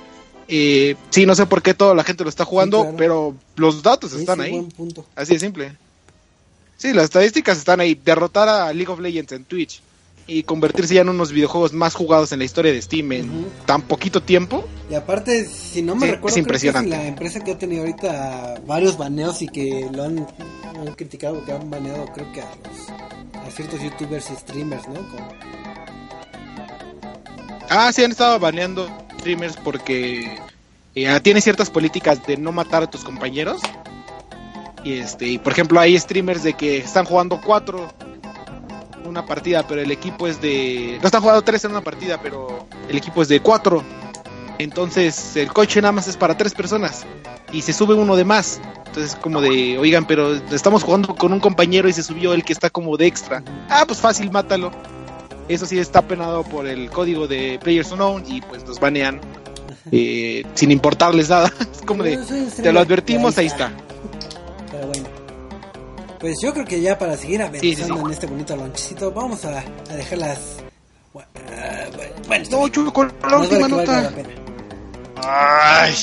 E: Eh, sí, no sé por qué toda la gente lo está jugando,
A: claro.
E: pero los datos están
A: es
E: ahí.
A: buen punto.
E: Así de simple. Sí, las estadísticas están ahí. Derrotar a League of Legends en Twitch y convertirse ya en unos videojuegos más jugados en la historia de Steam en tan poquito tiempo.
A: Y aparte, si no me
E: Sí,
A: recuerdo,
E: es
A: creo que
E: impresionante.
A: la empresa que ha tenido ahorita varios baneos y que lo han, han criticado, que han baneado, creo que a, los, a ciertos youtubers y streamers, ¿no? Como-
E: Ah, sí, han estado baneando streamers porque eh, tiene ciertas políticas de no matar a tus compañeros. Y este, y por ejemplo, hay streamers de que están jugando cuatro una partida, pero el equipo es de. No están jugando tres en una partida, pero el equipo es de cuatro. Entonces, el coche nada más es para tres personas. Y se sube uno de más. Entonces, como de, oigan, pero estamos jugando con un compañero y se subió el que está como de extra. Ah, pues fácil, mátalo. Eso sí está penado por el código de Players Unknown y pues nos banean [laughs] eh, sin importarles nada. [laughs] Es como de, te lo advertimos, ahí está.
A: Bueno. Pues yo creo que ya para seguir avanzando
E: Sí, sí, sí.
A: en este bonito lonchecito, vamos a, a dejar las. Bueno, ah, bueno, está
E: No, con la última nota.
A: la pena.
C: Ay.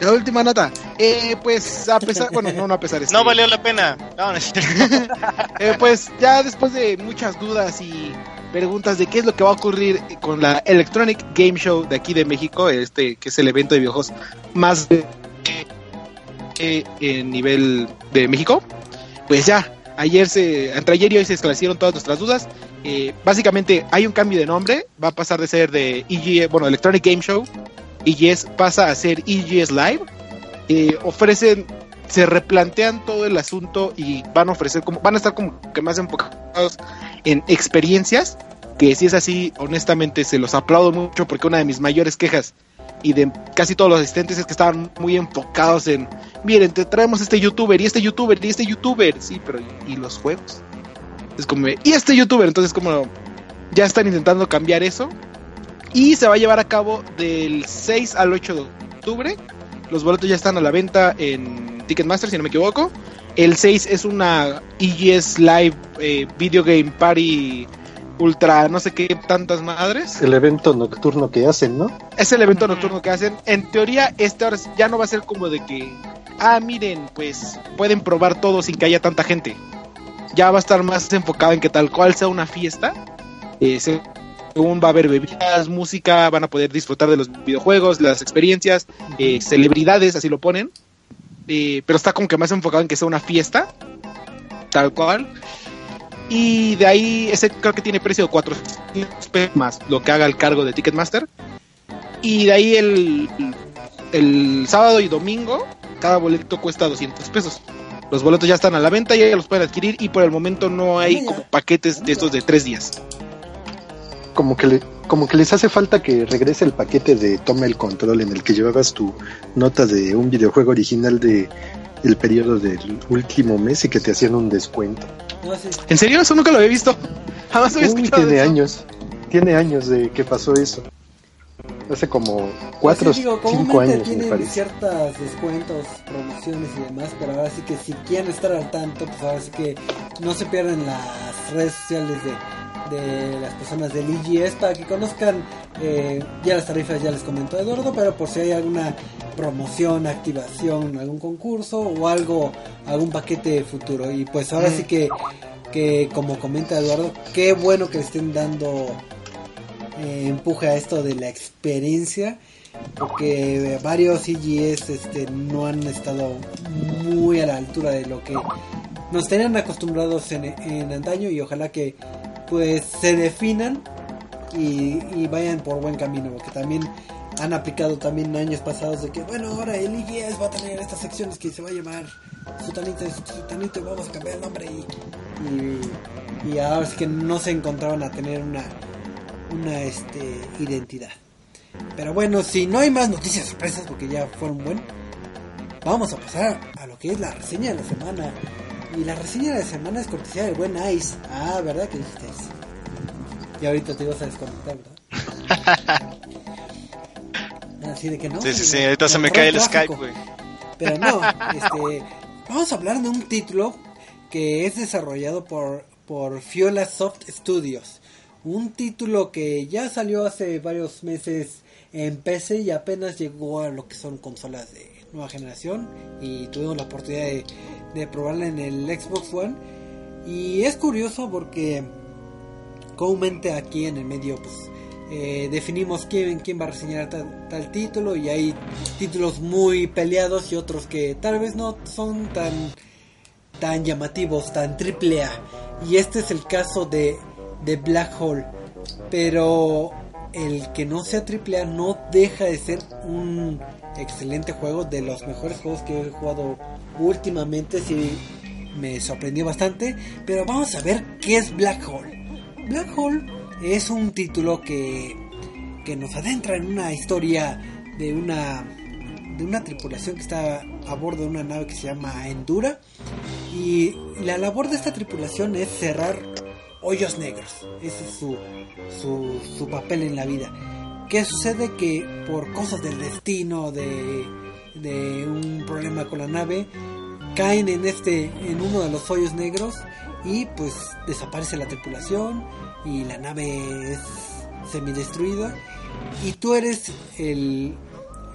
E: La última nota. Eh, pues a pesar, [laughs] bueno, no, no a pesar. este,
C: No valió la pena. No, [laughs]
E: eh, pues ya después de muchas dudas y preguntas de qué es lo que va a ocurrir con la Electronic Game Show de aquí de México, este que es el evento de videojuegos más en nivel de México, pues ya ayer se, entre ayer y hoy se esclarecieron todas nuestras dudas. Eh, básicamente hay un cambio de nombre, va a pasar de ser de EGS, bueno, Electronic Game Show, EGS pasa a ser EGS Live. Eh, ofrecen, se replantean todo el asunto y van a ofrecer como, van a estar como que más enfocados en experiencias, que si es así, honestamente se los aplaudo mucho porque una de mis mayores quejas y de casi todos los asistentes es que estaban muy enfocados en, miren, te traemos este youtuber y este youtuber y este youtuber, sí, pero ¿y los juegos? Es como, y este youtuber, entonces como ya están intentando cambiar eso y se va a llevar a cabo del 6 al 8 de octubre. Los boletos ya están a la venta en Ticketmaster, si no me equivoco. El 6 es una EGS Live eh, Video Game Party Ultra, no sé qué tantas madres.
D: El evento nocturno que hacen, ¿no?
E: Es el evento nocturno que hacen. En teoría, este ahora ya no va a ser como de que, ah, miren, pues pueden probar todo sin que haya tanta gente. Ya va a estar más enfocado en que tal cual sea una fiesta. Eh, según va a haber bebidas, música, van a poder disfrutar de los videojuegos, las experiencias, eh, celebridades, así lo ponen. Eh, pero está como que más enfocado en que sea una fiesta, tal cual. Y de ahí, ese creo que tiene precio de 400 pesos más lo que haga el cargo de Ticketmaster. Y de ahí el, el sábado y domingo, cada boleto cuesta 200 pesos. Los boletos ya están a la venta, ya los pueden adquirir y por el momento no hay como paquetes de estos de tres días.
D: Como que, le, como que les hace falta que regrese el paquete de Toma el Control en el que llevabas tu nota de un videojuego original de el periodo del último mes y que te hacían un descuento.
A: No, sí.
E: ¿En serio? Eso nunca lo había visto. [laughs] Jamás había
D: Uy,
E: escuchado
D: tiene
E: eso.
D: años. Tiene años de que pasó eso. Hace como cuatro
A: Pues sí, digo,
D: o cinco
A: comúnmente
D: años, me
A: tienen
D: parece.
A: ciertos descuentos, promociones y demás, pero ahora sí que si quieren estar al tanto, pues ahora sí que no se pierden las redes sociales de, de las personas del IGS para que conozcan eh, ya las tarifas, ya les comentó Eduardo, pero por si hay alguna promoción, activación, algún concurso o algo, algún paquete futuro. Y pues ahora sí que, que como comenta Eduardo, qué bueno que le estén dando eh, empuje a esto de la experiencia porque varios IGS este, no han estado muy a la altura de lo que nos tenían acostumbrados en, en antaño y ojalá que pues se definan y, vayan por buen camino porque también han aplicado también años pasados de que bueno ahora el IGS va a tener estas secciones que se va a llamar Sutanito, Sutanito y vamos a cambiar el nombre y, y, y ahora es que no se encontraban a tener una una este identidad. Pero bueno, si no hay más noticias sorpresas porque ya fueron buen, vamos a pasar a lo que es la reseña de la semana. Y la reseña de la semana es cortesía del buen Ice. Ah, ¿verdad que dijiste eso? Y ahorita te ibas a desconectar, ¿verdad? [laughs] Así de que no.
C: Sí, sí, sí, ahorita se me cae el. Skype, güey.
A: Pero no, [laughs] este, vamos a hablar de un título que es desarrollado por, por Fiola Soft Studios. Un título que ya salió hace varios meses en PC y apenas llegó a lo que son consolas de nueva generación y tuvimos la oportunidad de, probarla en el Xbox One. Y es curioso porque comúnmente aquí en el medio pues eh, definimos quién, quién va a reseñar tal, tal título y hay títulos muy peleados y otros que tal vez no son tan tan llamativos, tan triple A. Y este es el caso de, de Black Hole. Pero el que no sea triple A no deja de ser un excelente juego, de los mejores juegos que he jugado últimamente. Sí, me sorprendió bastante. Pero vamos a ver qué es Black Hole. Black Hole es un título que, que nos adentra en una historia de una de una tripulación que está a bordo de una nave que se llama Endura y la labor de esta tripulación es cerrar hoyos negros ese es su, su, su papel en la vida ¿Qué sucede? Que por cosas del destino, de, de un problema con la nave, caen en este, en uno de los hoyos negros y pues desaparece la tripulación y la nave es semidestruida y tú eres el,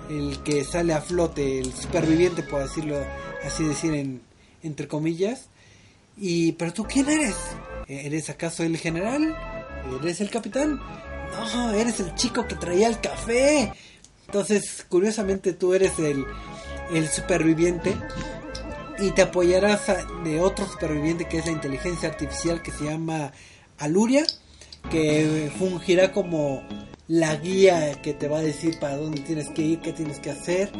A: el que sale a flote, el superviviente por decirlo así decir en, entre comillas. Y pero tú quién eres? ¿Eres acaso el general? ¿Eres el capitán? No, eres el chico que traía el café. Entonces, curiosamente tú eres el, el superviviente y te apoyarás de otro superviviente que es la inteligencia artificial que se llama Aluria, que fungirá como la guía que te va a decir para dónde tienes que ir, qué tienes que hacer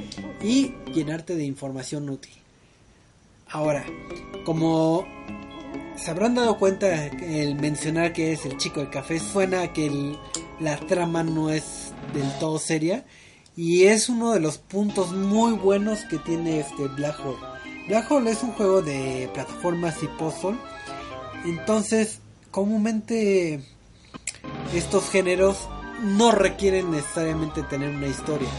A: y llenarte de información útil. Ahora, como se habrán dado cuenta el mencionar que es el chico del café suena que la trama no es del todo seria y es uno de los puntos muy buenos que tiene este Black Hole. Black Hole es un juego de plataformas y puzzle, entonces comúnmente estos géneros no requieren necesariamente tener una historia.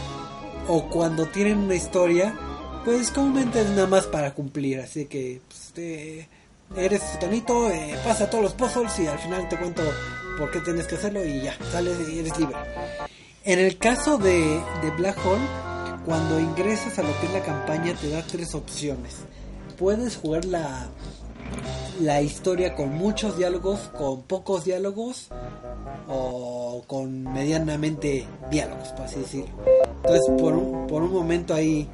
A: O cuando tienen una historia pues comúnmente es nada más para cumplir. Así que pues, te- eres sutanito eh, pasa todos los puzzles y al final te cuento por qué tienes que hacerlo y ya sales y eres libre en el caso de, de Black Hole cuando ingresas a lo que es la campaña te da tres opciones puedes jugar la la historia con muchos diálogos con pocos diálogos o con medianamente diálogos, por así decirlo. Entonces, por un, por un momento ahí,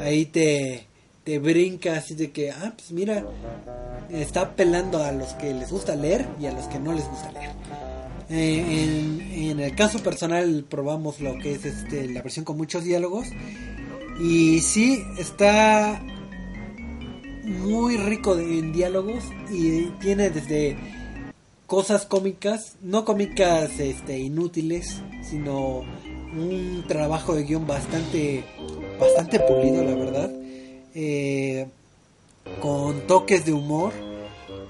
A: ahí te, te brinca así de que, ah, pues mira, está apelando a los que les gusta leer y a los que no les gusta leer. Eh, en, en el caso personal probamos lo que es este, la versión con muchos diálogos y sí está muy rico en diálogos y tiene desde cosas cómicas, no cómicas este, inútiles, sino un trabajo de guion bastante, bastante pulido, la verdad, eh, con toques de humor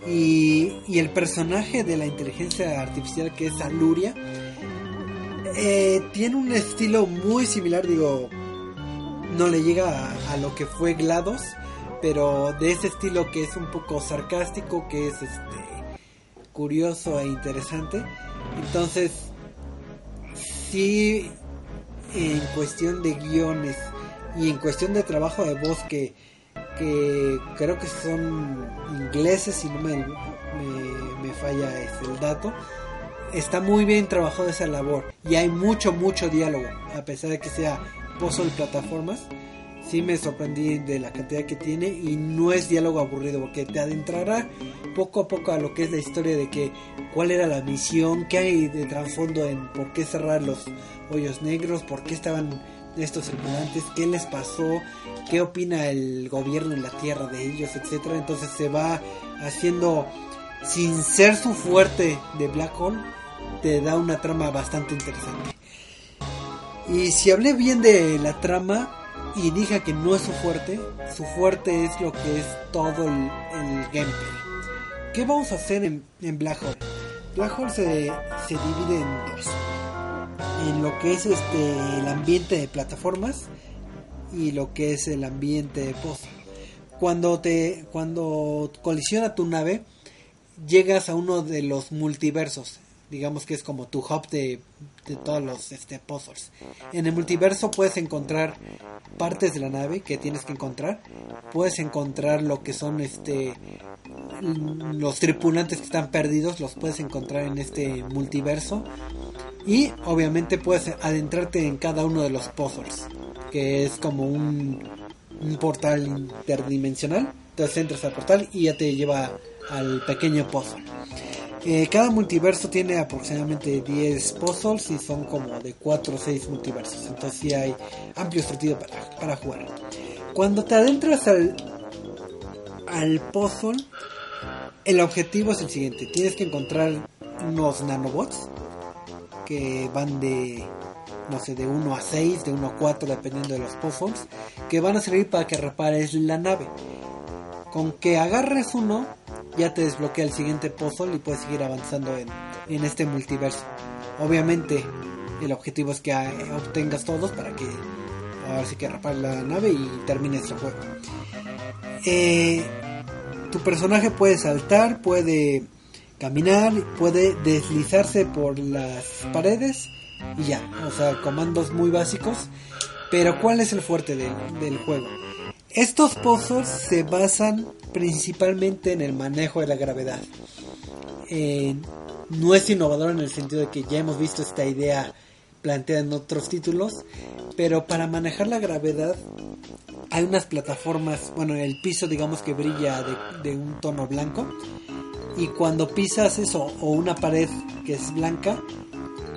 A: Y, el personaje de la inteligencia artificial que es Aluria eh, tiene un estilo muy similar, digo, no le llega a, a lo que fue GLaDOS, pero de ese estilo que es un poco sarcástico, que es este curioso e interesante. Entonces, sí, en cuestión de guiones y en cuestión de trabajo de voz que, que creo que son ingleses, si no me, me, me falla ese el dato, está muy bien trabajado esa labor y hay mucho, mucho diálogo, a pesar de que sea puzzle plataformas. Sí me sorprendí de la cantidad que tiene y no es diálogo aburrido porque te adentrará poco a poco a lo que es la historia de que cuál era la misión, qué hay de trasfondo en por qué cerrar los hoyos negros, por qué estaban estos tripulantes, qué les pasó, qué opina el gobierno en la tierra de ellos, etcétera. Entonces se va haciendo sin ser su fuerte de Black Hole, te da una trama bastante interesante. Y si hablé bien de la trama y dije que no es su fuerte, su fuerte es lo que es todo el, el gameplay. ¿Qué vamos a hacer en, en Black Hole? Black Hole se, se divide en dos. En lo que es este el ambiente de plataformas y lo que es el ambiente de pozo. Cuando te cuando colisiona tu nave, llegas a uno de los multiversos. Digamos que es como tu hub de, de todos los este, puzzles. En el multiverso puedes encontrar partes de la nave que tienes que encontrar. Puedes encontrar lo que son este los tripulantes que están perdidos. Los puedes encontrar en este multiverso. Y obviamente puedes adentrarte en cada uno de los puzzles. Que es como un, un portal interdimensional. Entonces entras al portal y ya te lleva al pequeño puzzle. Eh, cada multiverso tiene aproximadamente 10 puzzles y son como de 4 o 6 multiversos. Entonces sí hay amplio sentido para, para jugar. Cuando te adentras al, al puzzle, el objetivo es el siguiente. Tienes que encontrar unos nanobots que van de no sé, de 1 a 6, de 1 a 4, dependiendo de los puzzles, que van a servir para que repares la nave. Con que agarres uno, ya te desbloquea el siguiente puzzle y puedes seguir avanzando en, en este multiverso. Obviamente, el objetivo es que eh, obtengas todos para que ahora sí que repar la nave y termines el juego. Eh, tu personaje puede saltar, puede caminar, puede deslizarse por las paredes y ya, o sea, comandos muy básicos. Pero ¿cuál es el fuerte del, del juego? Estos puzzles se basan principalmente en el manejo de la gravedad. Eh, no es innovador en el sentido de que ya hemos visto esta idea planteada en otros títulos, pero para manejar la gravedad hay unas plataformas, bueno, el piso digamos que brilla de, de un tono blanco y cuando pisas eso o una pared que es blanca,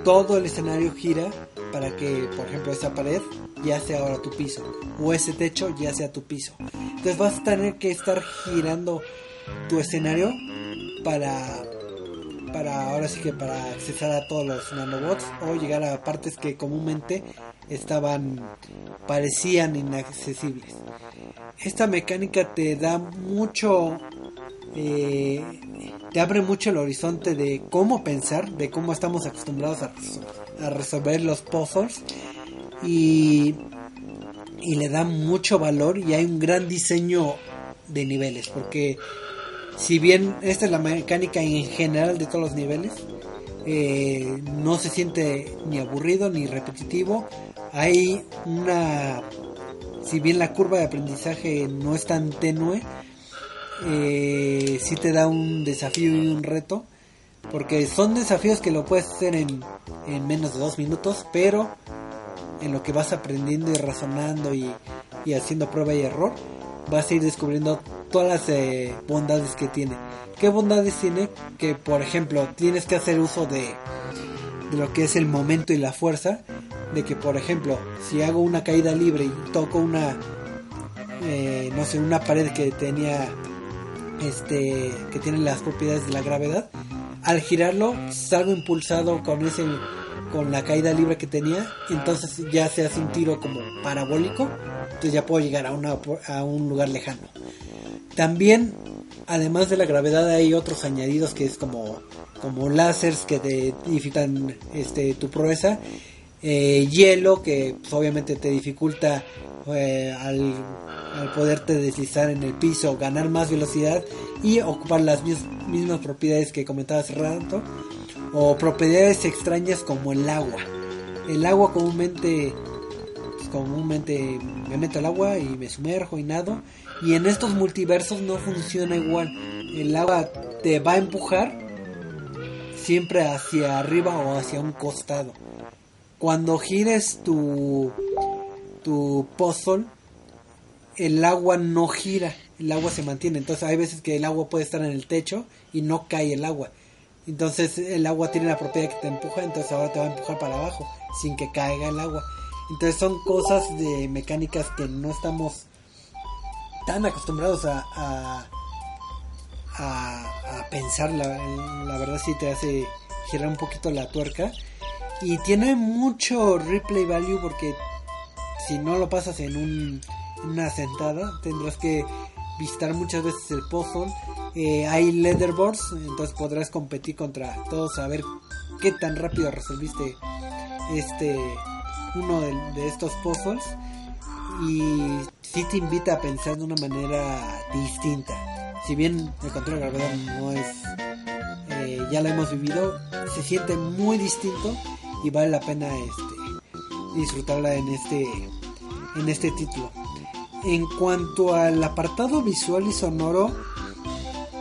A: todo el escenario gira para que, por ejemplo, esa pared ya sea ahora tu piso o ese techo ya sea tu piso. Entonces vas a tener que estar girando tu escenario para para ahora sí que para accesar a todos los nanobots o llegar a partes que comúnmente estaban parecían inaccesibles. Esta mecánica te da mucho eh, te abre mucho el horizonte de cómo pensar, de cómo estamos acostumbrados a, a resolver los puzzles y, y le da mucho valor y hay un gran diseño de niveles porque si bien esta es la mecánica en general de todos los niveles eh, no se siente ni aburrido ni repetitivo. Hay una si bien la curva de aprendizaje no es tan tenue eh, sí te da un desafío y un reto porque son desafíos que lo puedes hacer en, en menos de dos minutos pero en lo que vas aprendiendo y razonando y, y haciendo prueba y error, vas a ir descubriendo todas las eh, bondades que tiene. ¿Qué bondades tiene? Que por ejemplo tienes que hacer uso de, de lo que es el momento y la fuerza. De que por ejemplo si hago una caída libre y toco una, eh, no sé, una pared que tenía, este, que tiene las propiedades de la gravedad, al girarlo salgo impulsado con ese con la caída libre que tenía, entonces ya se hace un tiro como parabólico, entonces ya puedo llegar a, una, a un lugar lejano. También además de la gravedad hay otros añadidos que es como como láseres que te dificultan este tu proeza eh, hielo que pues, obviamente te dificulta eh, al, al poderte deslizar en el piso ganar más velocidad y ocupar las mis- mismas propiedades que comentaba hace rato o propiedades extrañas como el agua. El agua comúnmente pues, comúnmente me meto al agua y me sumerjo y nado y en estos multiversos no funciona igual. El agua te va a empujar siempre hacia arriba o hacia un costado. Cuando gires tu tu puzzle el agua no gira el agua se mantiene. Entonces hay veces que el agua puede estar en el techo y no cae el agua. Entonces el agua tiene la propiedad que te empuja entonces ahora te va a empujar para abajo sin que caiga el agua. Entonces son cosas de mecánicas que no estamos tan acostumbrados a, a, a, pensar. La, la verdad sí te hace girar un poquito la tuerca. Y tiene mucho replay value porque si no lo pasas en, un, una sentada tendrás que visitar muchas veces el puzzle Eh, hay leaderboards entonces podrás competir contra todos a ver qué tan rápido resolviste este uno de, de estos puzzles y sí te invita a pensar de una manera distinta. Si bien el control de gravedad no es eh, ya lo hemos vivido se siente muy distinto y vale la pena este disfrutarla en este en este título. En cuanto al apartado visual y sonoro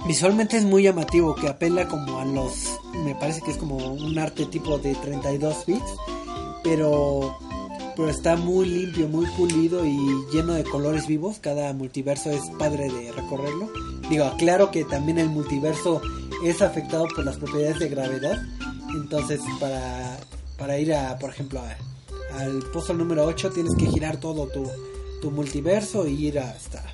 A: visualmente es muy llamativo que apela como a los me parece que es como un arte tipo de 32 bits pero pero está muy limpio muy pulido y lleno de colores vivos. Cada multiverso es padre de recorrerlo. Digo aclaro que también el multiverso es afectado por las propiedades de gravedad. Entonces para para ir a por ejemplo a- al puzzle número 8 tienes que girar todo tu, tu multiverso y ir hasta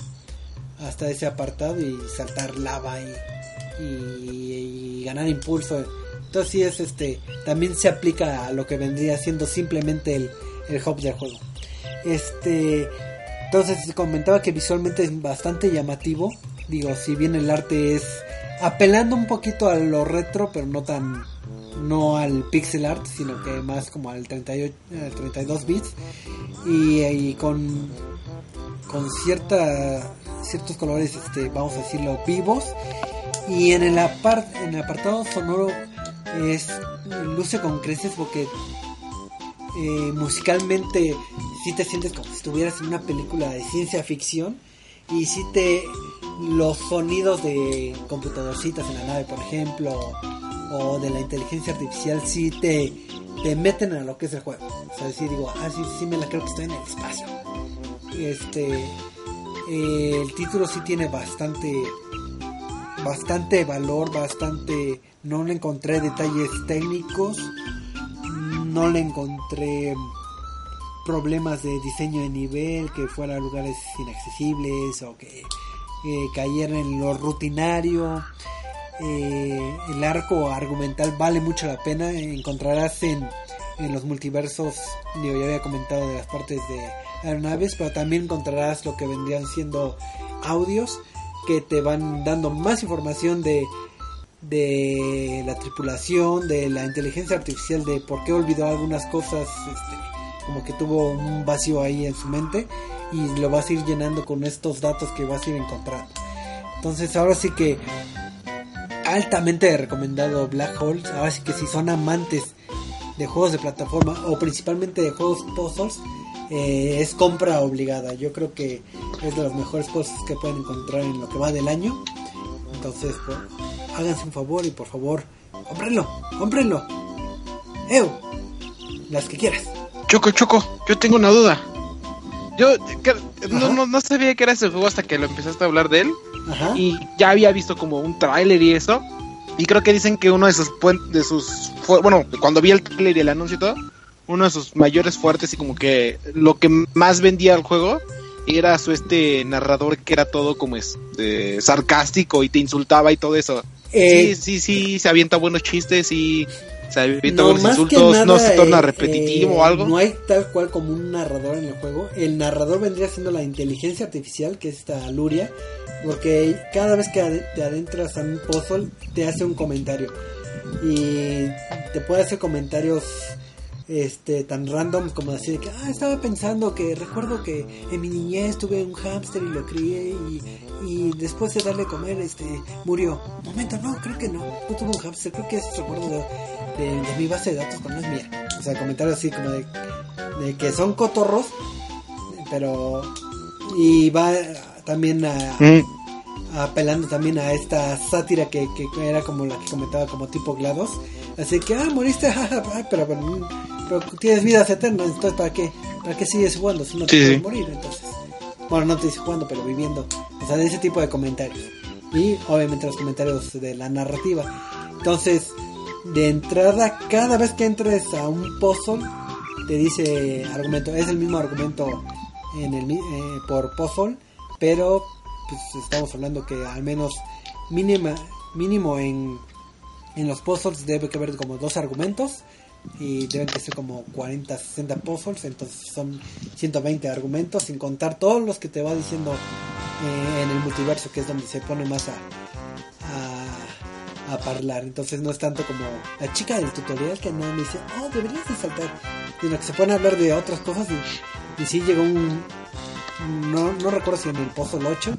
A: hasta ese apartado y saltar lava y, ganar impulso. Entonces sí es este, también se aplica a lo que vendría siendo simplemente el, el hub del juego. Este, entonces comentaba que visualmente es bastante llamativo. Digo, si bien el arte es apelando un poquito a lo retro, pero no tan no al pixel art, sino que más como al 38, al 32 bits. Y, con con cierta ciertos colores este vamos a decirlo vivos. Y en el apart en el apartado sonoro es luce con creces porque eh, musicalmente si te sientes como si estuvieras en una película de ciencia ficción y si te los sonidos de computadorcitas en la nave por ejemplo o de la inteligencia artificial sí te te meten a lo que es el juego. O sea sí digo ah sí sí me la creo que estoy en el espacio. Este eh, el título sí tiene bastante bastante valor bastante no le encontré detalles técnicos no le encontré problemas de diseño de nivel que fuera a lugares inaccesibles o que eh, cayera en lo rutinario. Eh, el arco argumental vale mucho la pena. Encontrarás en, en los multiversos digo, ya había comentado de las partes de aeronaves pero también encontrarás lo que vendrían siendo audios que te van dando más información de de la tripulación, de la inteligencia artificial, de por qué olvidó algunas cosas, este, como que tuvo un vacío ahí en su mente y lo vas a ir llenando con estos datos que vas a ir encontrando. Entonces ahora sí que altamente recomendado Black Holes, ahora sí que si son amantes de juegos de plataforma o principalmente de juegos puzzles, eh, es compra obligada. Yo creo que es de las mejores cosas que pueden encontrar en lo que va del año. Entonces, pues, háganse un favor y por favor, cómprenlo, cómprenlo. ¡Ew! Las que quieras.
E: Choco, Choco, yo tengo una duda. Yo que- no, no, no sabía que era ese juego hasta que lo empezaste a hablar de él.
A: Ajá.
E: Y ya había visto como un tráiler y eso. Y creo que dicen que uno de sus de sus bueno, cuando vi el tráiler y el anuncio y todo, uno de sus mayores fuertes y como que lo que más vendía el juego era su este narrador que era todo como este sarcástico y te insultaba y todo eso.
A: Eh,
E: sí, sí, sí, se avienta buenos chistes y O sea, evito los insultos, no se torna
A: eh,
E: repetitivo
A: eh,
E: o algo.
A: No hay tal cual como un narrador en el juego. El narrador vendría siendo la inteligencia artificial, que es esta Luria, porque cada vez que te adentras a un puzzle te hace un comentario y te puede hacer comentarios este tan random como decir que ah, estaba pensando que recuerdo que en mi niñez tuve un hámster y lo crié y, y después de darle comer este murió momento no creo que no no tuve un hámster creo que es recuerdo de, de- de mi base de datos pero no es mía. O sea comentarios así como de, de que son cotorros pero y va también a,
E: Mm,
A: apelando también a esta sátira que, que era como la que comentaba como tipo GLaDOS. Así que ah moriste jaja, [laughs] ah, pero, pero, pero tienes vidas eternas entonces para qué para qué sigues jugando si no te
E: Sí,
A: puedes
E: sí.
A: morir entonces bueno no te dice jugando pero viviendo o sea de ese tipo de comentarios. Y obviamente los comentarios de la narrativa. Entonces de entrada cada vez que entres a un puzzle te dice argumento es el mismo argumento en el eh, por puzzle pero pues estamos hablando que al menos mínima mínimo en en los puzzles debe que haber como dos argumentos y deben que ser como 40 60 puzzles entonces son 120 argumentos sin contar todos los que te va diciendo eh, en el multiverso que es donde se pone más a a, a hablar. Entonces no es tanto como la chica del tutorial que no me dice oh deberías de saltar sino que se pone a hablar de otras cosas y, y sí llegó un no, no recuerdo si en el puzzle 8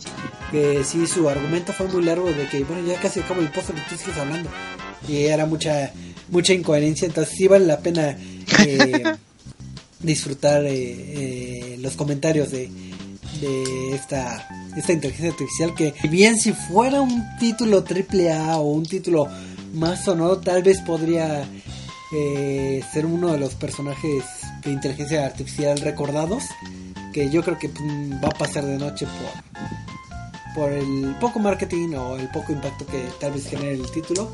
A: que sí su argumento fue muy largo de que bueno ya casi acabo el puzzle y tú sigues hablando. Y era mucha mucha incoherencia entonces sí vale la pena eh, disfrutar eh, eh, los comentarios de, de esta esta inteligencia artificial que bien si fuera un título triple A o un título más sonoro tal vez podría eh, ser uno de los personajes de inteligencia artificial recordados que yo creo que mm, va a pasar de noche por por el poco marketing o el poco impacto que tal vez genere el título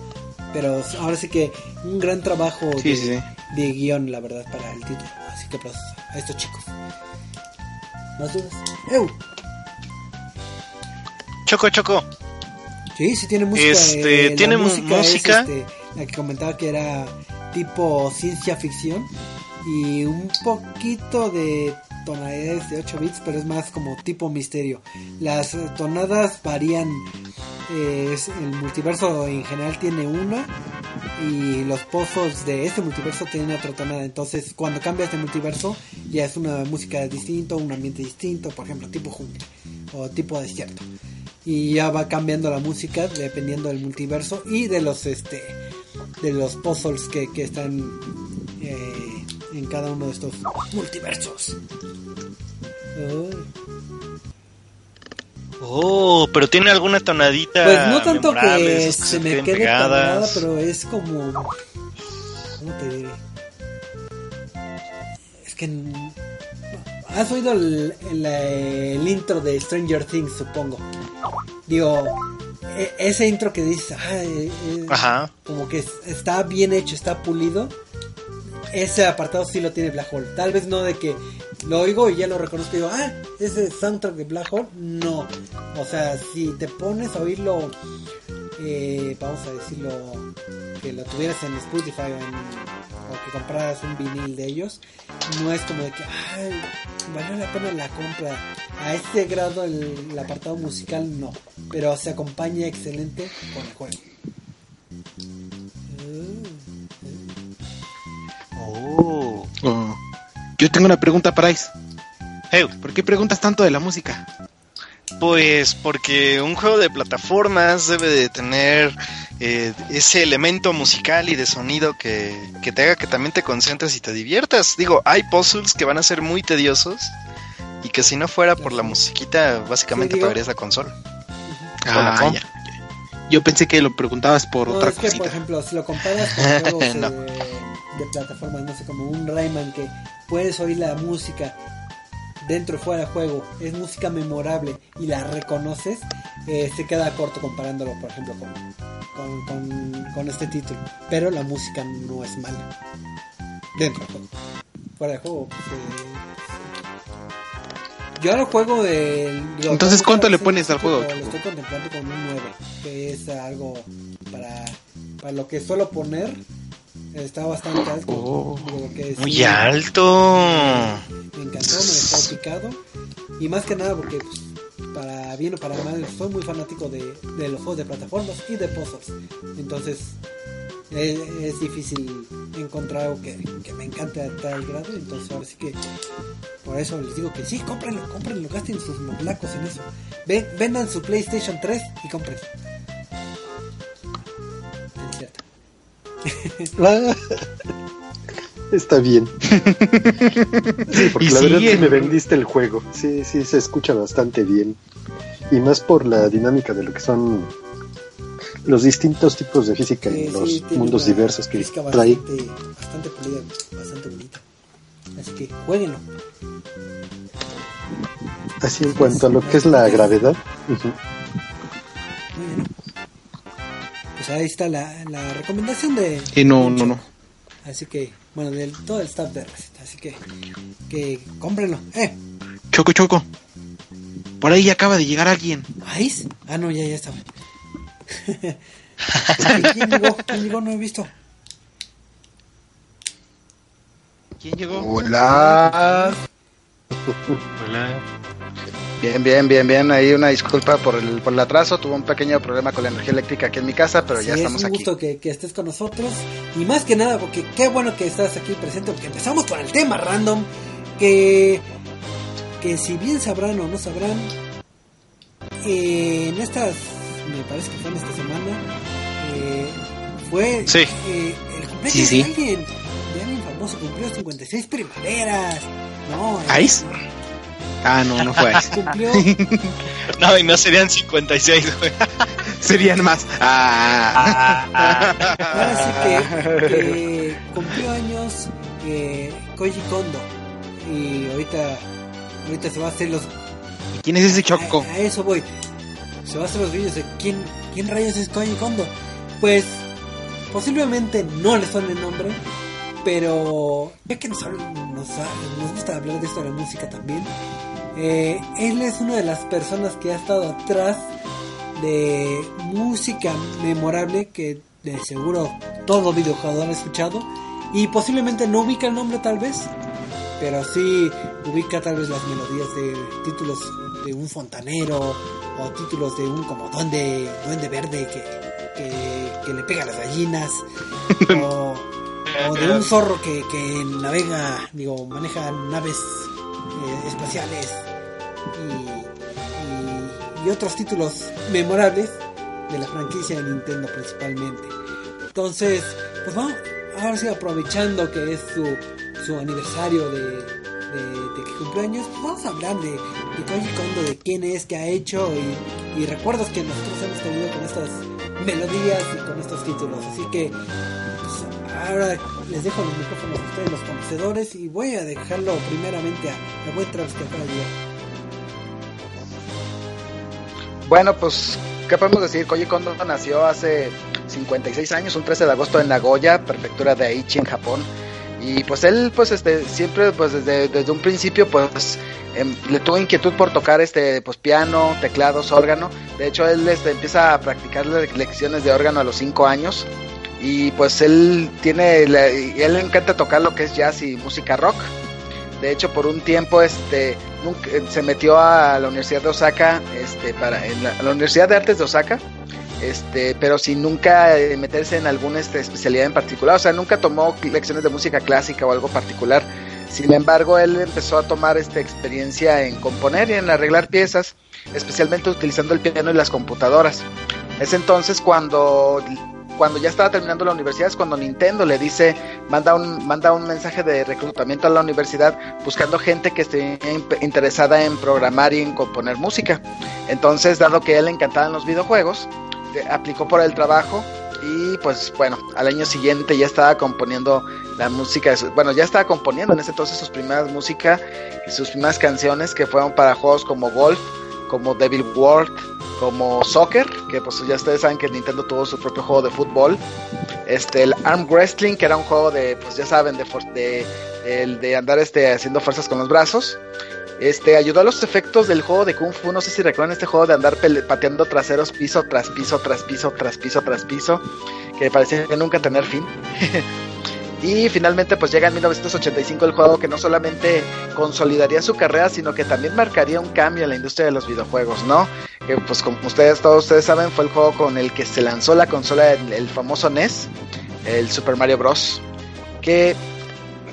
A: pero ahora sí que un gran trabajo
E: Sí,
A: de,
E: sí,
A: de guion la verdad para el título así que aplausos a estos chicos más dudas ¡Eu!
C: Choco, Choco.
A: Sí, sí tiene música.
C: Este,
A: eh, la
C: tiene
A: es,
C: música.
A: este, la que comentaba que era tipo ciencia ficción y un poquito de tonalidades de 8 bits, pero es más como tipo misterio. Las tonadas varían. eh, el multiverso en general tiene una y los pozos de este multiverso tienen otra tonada. Entonces, cuando cambias de multiverso, ya es una música distinta, un ambiente distinto, por ejemplo, tipo jungla o tipo desierto y ya va cambiando la música dependiendo del multiverso y de los este de los puzzles que, que están eh, en cada uno de estos multiversos Ay.
C: Oh, pero tiene alguna tonadita.
A: pues no tanto que se me quede pegada pero es como cómo te diré es que has oído el, el, el intro de Stranger Things supongo digo e- ese intro que dices ah, eh, eh,
C: Ajá.
A: como que es- está bien hecho, está pulido. Ese apartado sí lo tiene Black Hole. Tal vez no de que lo oigo y ya lo reconozco y digo, ah, ese soundtrack de Black Hole. No. O sea, si te pones a oírlo, eh, vamos a decirlo, que lo tuvieras en Spotify o, en, o que compraras un vinil de ellos, no es como de que, ay, valió la pena la compra. A este grado el apartado musical no. Pero se acompaña excelente con el juego.
C: Oh.
E: Oh. Yo tengo una pregunta para Ice.
C: Hey,
E: ¿Por qué preguntas tanto de la música?
C: pues porque un juego de plataformas debe de tener eh, ese elemento musical y de sonido que, que te haga que también te concentres y te diviertas. Digo, hay puzzles que van a ser muy tediosos y que si no fuera por la musiquita, básicamente pagarías la consola.
E: Ah,
C: la.
E: Yo pensé que lo preguntabas por
A: No,
E: otra
A: es que,
E: cosita.
A: por ejemplo, si lo comparas [laughs] con juegos eh,
C: No.
A: De plataformas, no sé, como un Rayman que puedes oír la música dentro y fuera de juego, es música memorable y la reconoces, eh, se queda corto comparándolo, por ejemplo, con, con, con- con este título. Pero la música no es mala dentro del juego. Fuera de juego, pues, eh, yo ahora juego de...
E: Entonces, ¿cuánto le pones al juego,
A: Lo estoy contemplando con un 9, que es algo para, para lo que suelo poner. Está bastante alto.
E: Oh,
A: que sí,
C: Muy alto.
A: Me encantó, me dejó picado. Y más que nada porque, pues, para bien o para mal, soy muy fanático de, de los juegos de plataformas y de puzzles. Entonces, es, es difícil encontrar algo que, que me encante a tal grado. Entonces, ahora sí que, por eso les digo que sí, cómprenlo, cómprenlo, gasten sus moblacos en eso. Ven, vendan su PlayStation 3 y compren. [laughs]
D: Está bien. Sí, porque
E: Y
D: la verdad
E: sigue.
D: sí me vendiste el juego. Sí, sí, se escucha bastante bien. Y más por la dinámica de lo que son los distintos tipos de física
A: Sí,
D: y los
A: sí,
D: mundos diversos que trae.
A: Bastante, bastante pulida, bastante bonita. Así que jueguenlo.
D: Así en cuanto a lo que es la gravedad.
A: Muy bien. Pues ahí está la, la recomendación de.
E: Eh, no, no, no.
A: Así que, bueno, del todo el staff de Receta. Así que, que cómprenlo. ¿Eh?
E: Choco, choco. Por ahí acaba de llegar alguien.
A: ¿Ice? Ah, no, ya, ya estaba. [laughs] ¿Quién llegó? ¿Quién llegó? No he visto.
E: ¿Quién llegó?
F: Hola.
C: Hola.
F: Bien, bien, bien, bien. Ahí una disculpa por el, por el atraso. Tuve un pequeño problema con la energía eléctrica aquí en mi casa, pero ya
A: Sí,
F: estamos
A: es un
F: aquí.
A: gusto que, que estés con nosotros. Y más que nada, porque qué bueno que estás aquí presente, porque empezamos con el tema random. Que, que si bien sabrán o no sabrán, eh, en estas, me parece que fue en esta semana, eh, fue
C: Sí.
A: eh, el cumpleaños
E: Sí, sí.
A: de alguien, de alguien famoso, cumplió 56 primaveras. No,
E: ¿Ice? Ah, no, no fue ahí. [laughs]
A: Cumplió, [laughs]
C: No, y no serían 56, güey. [laughs]
E: Serían más. Ah.
A: ahora sí que, que cumplió años eh, Koji Kondo. Y ahorita, ahorita se va a hacer los
E: ¿Y quién es ese choco?
A: A, a eso voy. Se va a hacer los vídeos de quién, quién rayos es Koji Kondo. Pues posiblemente no le suene el nombre, pero ya que nos, habla- nos, nos gusta hablar de esto de la música también, eh, él es una de las personas que ha estado atrás de música memorable que de seguro todo videojugador ha escuchado y posiblemente no ubica el nombre tal vez, pero sí ubica tal vez las melodías de títulos de un fontanero o títulos de un como duende, duende verde que, que, que le pega a las gallinas [laughs] o, o de un zorro que, que navega, digo, maneja naves eh, espaciales y, otros títulos memorables de la franquicia de Nintendo principalmente. Entonces, pues vamos, ahora sí aprovechando que es su, su aniversario de, de, de que cumpleaños, pues vamos a hablar de, de Koji Kondo, de quién es, qué ha hecho y, y recuerdos que nosotros hemos tenido con estas melodías y con estos títulos. Así que ahora les dejo los micrófonos a ustedes, los conocedores, y voy a dejarlo primeramente a, a buen Travis que acaba de.
F: Bueno, pues, ¿qué podemos decir? Koji Kondo nació hace 56 años, un 13 de agosto en Nagoya, prefectura de Aichi, en Japón. Y pues él, pues, este, siempre, pues, desde, desde un principio, pues, em, le tuvo inquietud por tocar, este, pues, piano, teclados, órgano. De hecho, él, este, empieza a practicar le- lecciones de órgano a los 5 años. Y pues él tiene, él le encanta tocar lo que es jazz y música rock. De hecho, por un tiempo, este, nunca- eh, se metió a la Universidad de Osaka, este, para, en la, a la Universidad de Artes de Osaka, este, pero sin nunca eh, meterse en alguna este, especialidad en particular. O sea, nunca tomó lecciones de música clásica o algo particular. Sin embargo, él empezó a tomar esta experiencia en componer y en arreglar piezas, especialmente utilizando el piano y las computadoras. Es entonces cuando cuando ya estaba terminando la universidad es cuando Nintendo le dice, manda un, manda un mensaje de reclutamiento a la universidad buscando gente que esté in- interesada en programar y en componer música. Entonces, dado que él encantaban los videojuegos, eh, aplicó por el trabajo y pues bueno, al año siguiente ya estaba componiendo la música, bueno, ya estaba componiendo en ese entonces sus primeras músicas y sus primeras canciones que fueron para juegos como Golf, como Devil World, como Soccer, que pues ya ustedes saben que Nintendo tuvo su propio juego de fútbol, este el Arm Wrestling, que era un juego de, pues ya saben, de, de, el de andar este, haciendo fuerzas con los brazos. Este ayudó a los efectos del juego de Kung Fu. No sé si recuerdan este juego de andar pateando traseros piso tras piso, tras piso, tras piso, tras piso, que parecía nunca tener fin. [laughs] Y finalmente pues llega en 1985 el juego que no solamente consolidaría su carrera, sino que también marcaría un cambio en la industria de los videojuegos, ¿no? Que pues como ustedes todos ustedes saben fue el juego con el que se lanzó la consola, el, el famoso NES, el Super Mario Bros. Que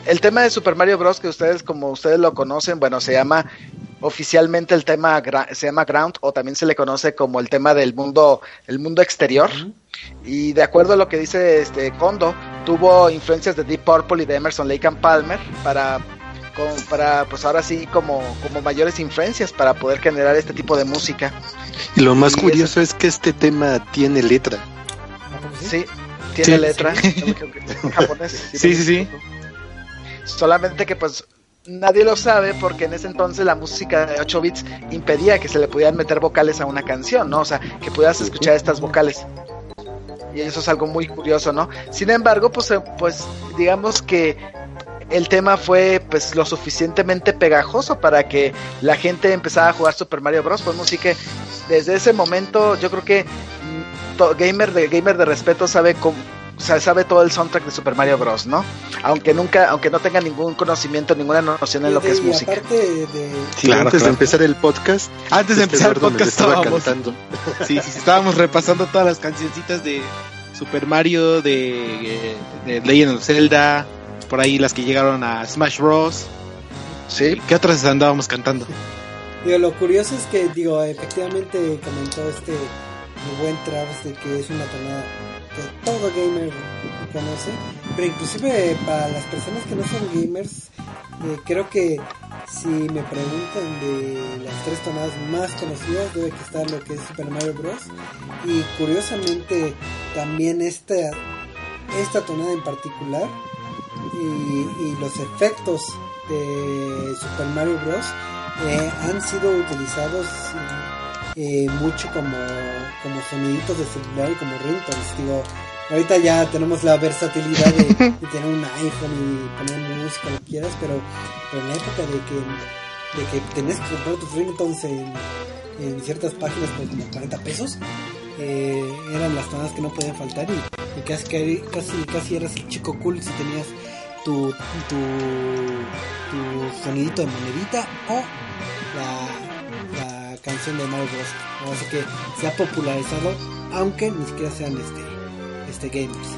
F: el tema de Super Mario Bros. que ustedes como ustedes lo conocen, bueno, se llama oficialmente el tema se llama Ground o también se le conoce como el tema del mundo el mundo exterior y de acuerdo a lo que dice este Kondo tuvo influencias de Deep Purple y de Emerson Lake and Palmer para con- para pues ahora sí como como mayores influencias para poder generar este tipo de música
D: Y lo más
F: Y
D: curioso es que este tema tiene letra.
A: ¿A poco sí?
F: sí tiene
E: Sí.
F: letra [laughs] en japonés
E: Sí, sí, sí.
F: solamente que pues nadie lo sabe porque en ese entonces la música de 8 bits impedía que se le pudieran meter vocales a una canción, ¿no? O sea, que pudieras escuchar estas vocales. Y eso es algo muy curioso, ¿no? Sin embargo, pues, eh, pues digamos que el tema fue pues lo suficientemente pegajoso para que la gente empezara a jugar Super Mario Bros. Pues así que desde ese momento yo creo que mm, gamer de gamer de respeto sabe cómo o sea, sabe todo el soundtrack de Super Mario Bros, ¿no? Aunque nunca, aunque no tenga ningún conocimiento, ninguna noción en lo que es
A: y
F: música.
A: aparte de...
D: Sí,
E: Claro,
D: antes
E: claro.
D: de empezar el podcast,
E: Antes de
D: este
E: empezar el podcast
D: estaba
E: estábamos,
D: cantando. [laughs]
E: sí, sí, sí, estábamos repasando todas las cancioncitas de Super Mario, de, de Legend of Zelda, por ahí las que llegaron a Smash Bros.
F: Sí,
E: ¿Qué otras andábamos cantando?
A: Digo, lo curioso es que, digo, efectivamente comentó este el buen Travis de que es una tonada que todo gamer conoce, pero inclusive para las personas que no son gamers, eh, creo que si me preguntan de las tres tonadas más conocidas, debe estar lo que es Super Mario Bros. Y curiosamente también esta, esta tonada en particular y, y los efectos de Super Mario Bros. eh, han sido utilizados eh, mucho como, como soniditos de celular y como ringtones. Digo, ahorita ya tenemos la versatilidad de, [laughs] de tener un iPhone y poner música lo que quieras, pero, pero en la época de que, de que tenés que comprar tus ringtones en, en ciertas páginas por como 40 pesos, eh, eran las tonadas que no podían faltar y, y casi, casi, casi, casi eras el chico cool si tenías tu, tu, tu sonidito de monedita o la canción de Mario Bros. Así que se ha popularizado, aunque ni siquiera sean este, este gamers.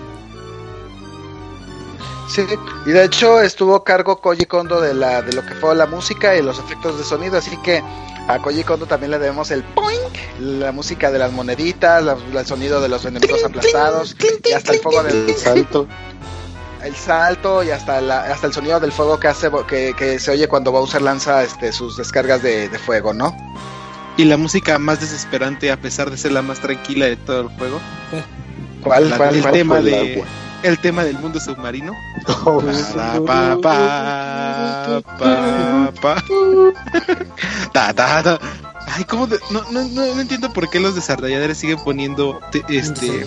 F: sí. Y de hecho estuvo a cargo Koji Kondo de la de lo que fue la música y los efectos de sonido, así que a Koji Kondo también le debemos el poink, la música de las moneditas, la- el sonido de los enemigos aplastados y hasta el fuego del
D: El salto.
F: el salto y hasta la, hasta el sonido del fuego que hace Bo- que, que se oye cuando Bowser lanza este sus descargas de, de fuego, ¿no?
E: Y la música más desesperante, a pesar de ser la más tranquila de todo el juego,
F: ¿Cuál,
E: la-
F: cuál,
E: el
F: cuál?
E: tema
D: el
E: de
D: agua.
E: el tema del mundo submarino.
D: Oh,
E: Pa, pa, pa, pa, pa. [laughs] Ta, ta, ta. Ay, ¿cómo de- no, no, no, no entiendo por qué los desarrolladores siguen poniendo te- este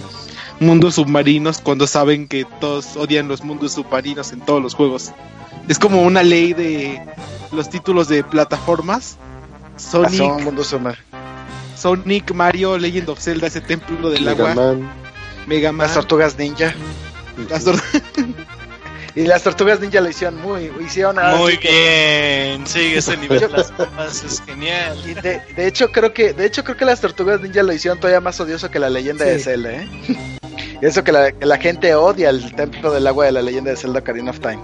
E: mundos submarinos cuando saben que todos odian los mundos submarinos en todos los juegos. Es como una ley de los títulos de plataformas.
F: Pasó un
E: Sonic,
F: mundo submarino.
E: Sonic, Mario, Legend of Zelda, ese templo del
D: Mega
E: agua,
D: Man.
E: Mega Man.
F: Las tortugas ninja.
E: las tor- [laughs]
F: Y las tortugas ninja lo hicieron muy, hicieron
C: Muy
F: sí que-
C: bien, sigue ese [laughs] nivel de las tomas, es genial.
F: y de, de hecho creo que, de hecho creo que las tortugas ninja lo hicieron todavía más odioso que la leyenda de
A: Sí.
F: Zelda, ¿eh? [laughs] Y eso que la, que la gente odia el templo del agua de la leyenda de Zelda Ocarina of Time.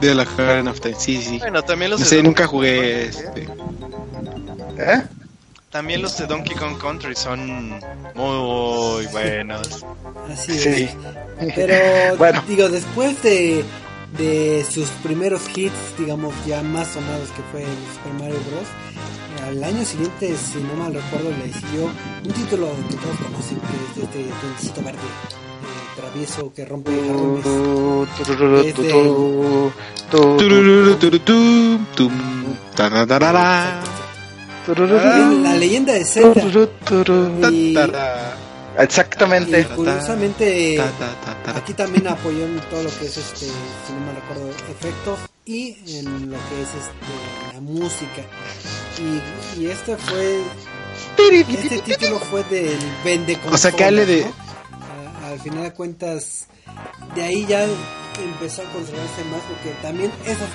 E: de la Ocarina of Time, sí, sí.
C: Bueno, también los
E: No sé, nunca jugué este.
F: ¿Eh?
C: También los de Donkey Kong Country son muy buenos.
A: Así
F: Sí.
A: es. Pero,
F: Bueno.
A: digo, después de, de sus primeros hits, digamos, ya más sonados que fue el Super Mario Bros. Al año siguiente, si no mal recuerdo, le siguió un título que todos conocen, que es este Duendecito Verde, eh, travieso que rompe jarrones. Es
E: tararara,
A: La leyenda de Zelda. Y,
F: Exactamente.
A: y curiosamente, aquí también apoyó en todo lo que es este, si no me recuerdo, efectos y en lo que es este, la música. Y, y este fue, este título fue del vende
E: O sea, que hable de-
A: al final de cuentas, de ahí ya empezó a conservarse más porque también esas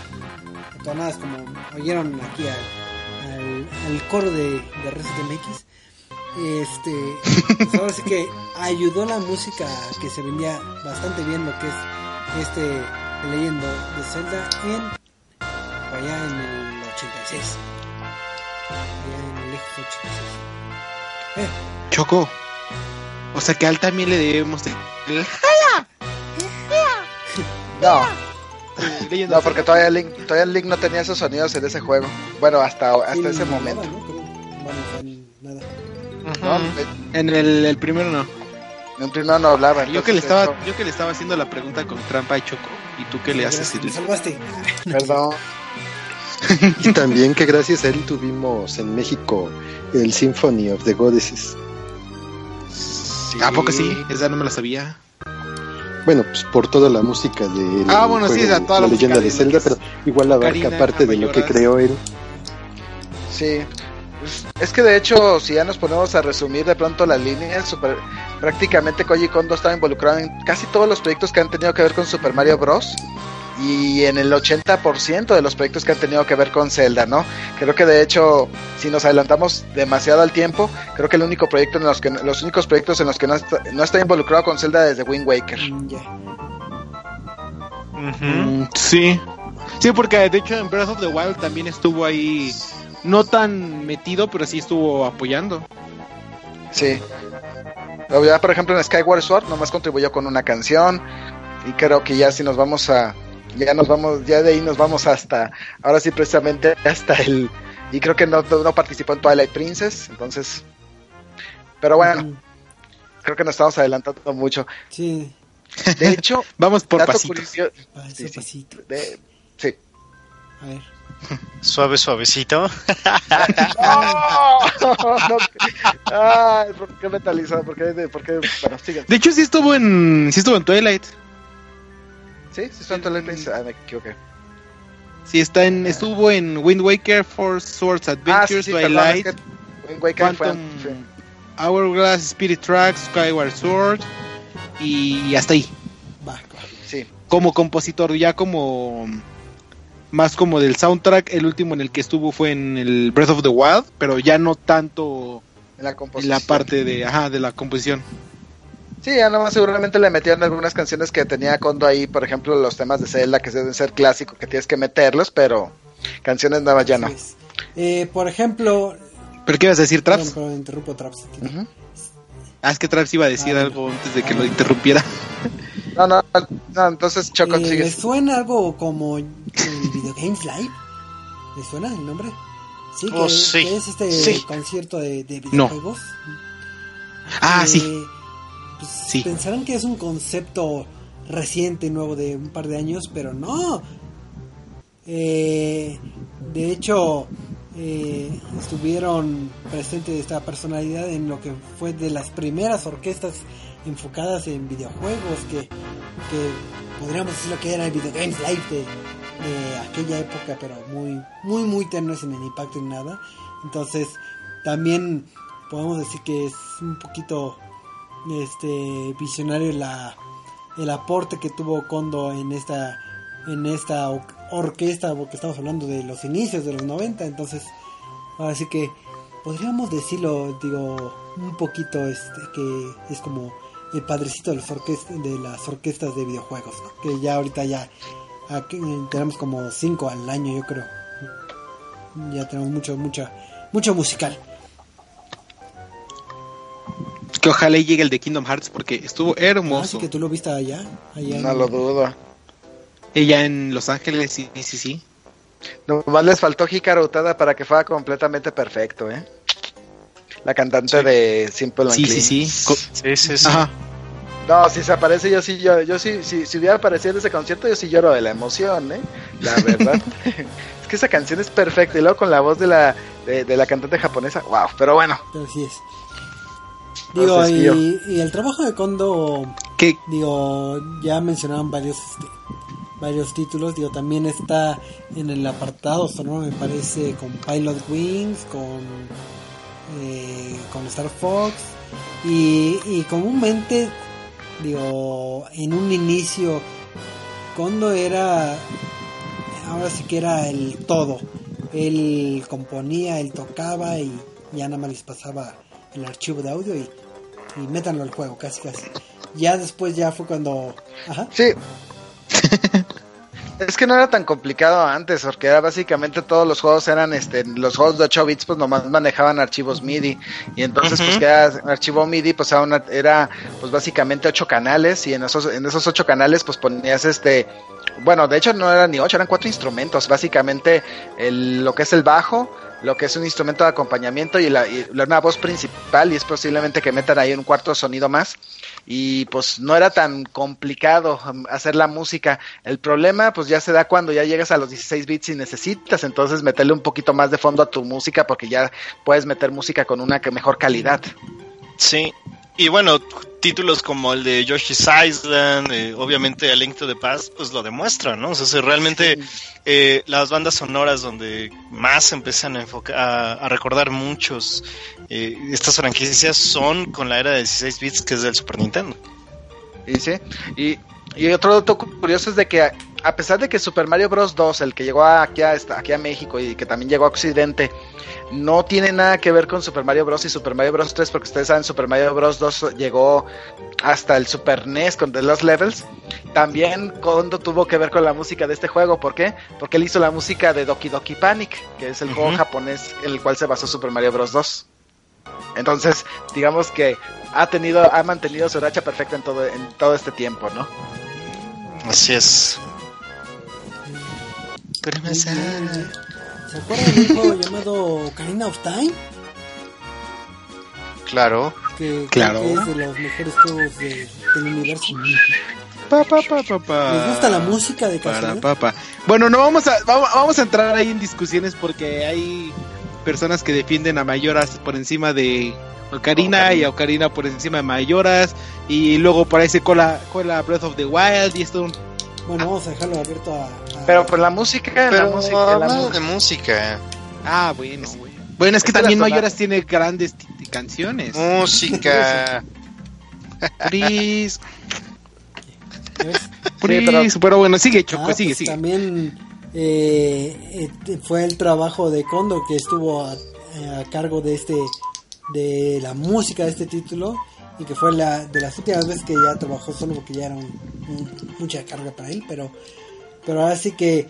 A: tonadas como oyeron aquí al, al, al coro de, de Resident MX este pues ahora sí que ayudó la música que se vendía bastante bien lo que es este leyendo de Zelda en allá en el 86 allá en el lejos 86 eh,
E: Choco. O sea que a él también le debemos
F: No, [laughs]
E: Legend
F: no, porque todavía Link, todavía Link no tenía esos sonidos en ese juego. Bueno, hasta, hasta ese momento.
E: En el, el primero no.
F: En un primero no hablaba.
E: Yo que le estaba,
F: eso-
E: yo que le estaba haciendo la pregunta con trampa y Choco. ¿Y tú qué le haces?
A: Gracias, me salvaste
F: Perdón. [laughs]
D: Y también que gracias a él tuvimos en México el Symphony of the Goddesses.
E: ¿A poco sí? Esa no me la sabía.
D: Bueno, pues por toda la música de
E: Ah, bueno, sí, toda la música
D: leyenda
E: de
D: Zelda, pero igual abarca parte de lo que creó él.
F: Sí. Pues, Es que de hecho, si ya nos ponemos a resumir de pronto las líneas, super- prácticamente Koji Kondo estaba involucrado en casi todos los proyectos que han tenido que ver con Super Mario Bros. Y en el 80% de los proyectos que han tenido que ver con Zelda, ¿no? Creo que de hecho, si nos adelantamos demasiado al tiempo, creo que el único proyecto en los que los únicos proyectos en los que no está, no está involucrado con Zelda desde Wind Waker.
A: Mm.
E: Mm, sí. Sí, porque de hecho en Breath of the Wild también estuvo ahí. No tan metido, pero sí estuvo apoyando.
F: Sí. Ya, por ejemplo, en Skyward Sword nomás contribuyó con una canción. Y creo que ya si nos vamos a. Ya nos vamos, ya de ahí nos vamos hasta. Ahora sí, precisamente hasta el. Y creo que no, no participó en Twilight Princess. Entonces. Pero bueno,
A: Mm,
F: creo que nos estamos adelantando mucho.
A: sí
F: De hecho,
E: Vamos por pasitos.
F: curioso.
A: paso
F: Sí, sí.
A: pasito
F: de- sí.
A: a ver
C: Suave, suavecito.
F: No, Ay, ¿por qué metalizado? ¿Por qué? ¿Por qué? Bueno.
E: De hecho sí estuvo en. sí estuvo en Twilight.
F: ¿Sí? ¿Sí está en Twilight Princess? Ah, me equivoqué.
E: Sí está en. estuvo en Wind Waker, Four Swords
F: Ah, sí,
E: Adventures,
F: sí, perdón,
E: Twilight,
F: es que Wind Waker fue-
E: Quantum
F: fue-
E: Hourglass, Spirit Tracks, Skyward Sword y hasta ahí.
A: va.
F: Sí.
E: Como compositor, ya como más como del soundtrack, el último en el que estuvo fue en el Breath of the Wild, pero ya no tanto
F: En la
E: en
F: composición.
E: la parte de, ajá, de la composición.
F: Sí, ya nomás seguramente le metieron algunas canciones que tenía Kondo ahí, por ejemplo, los temas de Zelda que deben ser clásicos, que tienes que meterlos, pero canciones nuevas ya no.
A: Eh, por ejemplo
E: ¿Pero qué ibas a decir,
A: perdón,
E: Traps?
A: perdón, interrumpo Traps
F: Ujú.
E: Ah, es que Traps iba a decir
A: Ah,
E: algo antes de que lo interrumpiera.
F: No, no, no, entonces Choco,
A: Eh, ¿Le suena algo como el Video Games Live? ¿Le suena el nombre? Sí, que,
C: Oh, sí.
A: que es este
E: Sí.
A: concierto de, de
E: No.
A: videojuegos.
E: Ah,
A: Eh,
E: sí.
A: Pues,
E: Sí.
A: Pensarán que es un concepto reciente, nuevo de un par de años, pero no. Eh, de hecho, eh, estuvieron presentes esta personalidad en lo que fue de las primeras orquestas enfocadas en videojuegos que, que podríamos decir lo que era el Video Games Live de, de aquella época, pero muy, muy, muy tenue sin el impacto ni nada. Entonces, también podemos decir que es un poquito este visionario la el aporte que tuvo Kondo en esta en esta or- orquesta porque estamos hablando de los inicios de los 90 entonces así que podríamos decirlo digo un poquito este que es como el padrecito de las orquestas de las orquestas de videojuegos que ya ahorita ya tenemos como cinco al año yo creo. Ya tenemos mucho mucha mucho musical
E: Que ojalá llegue el de Kingdom Hearts porque estuvo
A: así
E: hermoso.
A: Ah, que tú lo viste allá allá
F: No
A: en-
F: lo dudo.
E: Ella en Los Ángeles, sí, sí, sí.
F: Nomás les faltó Hikaru Utada para que fuera completamente perfecto, ¿eh? La cantante de Simple and
E: Sí,
F: Clean.
E: sí, sí. Co-
C: Sí, sí, sí.
E: Ajá.
F: No, si se aparece yo sí, yo, yo sí, si, si hubiera aparecido en ese concierto yo sí lloro de la emoción, ¿eh? La verdad. [laughs] [laughs] es que esa canción es perfecta y luego con la voz de la, de, de la cantante japonesa, wow, pero bueno.
A: pero sí es digo
F: Entonces,
A: y,
F: yo-
A: y el trabajo de Kondo
E: Que
A: digo ya mencionaban varios este, varios títulos digo también está en el apartado sonoro me parece con Pilot Wings con eh, con Star Fox y, y comúnmente digo en un inicio Kondo era, ahora sí que era el todo. Él componía, él tocaba y ya nada más les pasaba el archivo de audio y, y métanlo al juego, casi casi. Ya después ya fue cuando... Ajá.
F: Sí. [laughs] Es que no era tan complicado antes, porque era básicamente todos los juegos eran, este, los juegos de 8 bits, pues nomás manejaban archivos MIDI. Y entonces, pues,
C: Ujú.
F: que era un archivo MIDI, pues era, una- era, pues básicamente 8 canales, y en esos, en esos 8 canales, pues ponías este, bueno, de hecho no eran ni 8, eran 4 instrumentos. Básicamente, el, lo que es el bajo, lo que es un instrumento de acompañamiento y, la, y la- una voz principal, y es posiblemente que metan ahí un cuarto sonido más y pues no era tan complicado um, hacer la música. El problema pues ya se da cuando ya llegas a los 16 bits y necesitas entonces meterle un poquito más de fondo a tu música porque ya puedes meter música con una mejor calidad.
C: Sí. Y bueno, títulos como el de Yoshi's Island, eh, obviamente A Link to the Past, pues lo demuestran, ¿no? O sea, si realmente eh, las bandas sonoras donde más empiezan a, enfocar, a, a recordar muchos eh, estas franquicias son con la era de 16 bits que es del Super Nintendo.
F: Y sí, y, y otro dato curioso es de que a, pesar de que Super Mario Bros. 2, el que llegó aquí a, aquí a México y que también llegó a Occidente, no tiene nada que ver con Super Mario Bros. y Super Mario Bros. 3, porque ustedes saben, Super Mario Bros. 2 llegó hasta el Super NES con The Lost Levels. También Kondo tuvo que ver con la música de este juego, ¿por qué? Porque él hizo la música de Doki Doki Panic, que es el juego japonés en el cual se basó Super Mario Bros. 2. Entonces, digamos que ha tenido, ha mantenido su racha perfecta en todo, en todo este tiempo, ¿no?
C: Así es.
A: ¿Se acuerdan de un juego llamado Ocarina of Time?
C: Claro.
A: Que
E: Claro.
A: que es de los mejores juegos de- del universo.
E: Pa, pa, pa, pa, pa.
A: ¿Les gusta la música de
E: Para,
A: casualidad?
E: pa, pa. Bueno, no vamos a vamos, vamos a entrar ahí en discusiones porque hay personas que defienden a Mayoras por encima de Ocarina y a Ocarina por encima de Mayoras y luego por ahí se cola, cola Breath of the Wild y esto
A: Bueno, vamos a dejarlo abierto a...
F: Pero por la música, la
C: Pero
F: música, la
C: hablando
F: música.
C: de música,
E: Ah, bueno, güey. Bueno, es que también Mayoras tiene grandes canciones.
C: música. [laughs]
E: Please, [laughs] please. pero... bueno, sigue Choco,
A: Ah,
E: sigue,
A: pues
E: sigue.
A: También eh, eh, fue el trabajo de Kondo que estuvo a, a cargo de este de la música de este título y que fue la de las últimas veces que ya trabajó solo porque ya era un- un- mucha carga para él, pero pero ahora sí que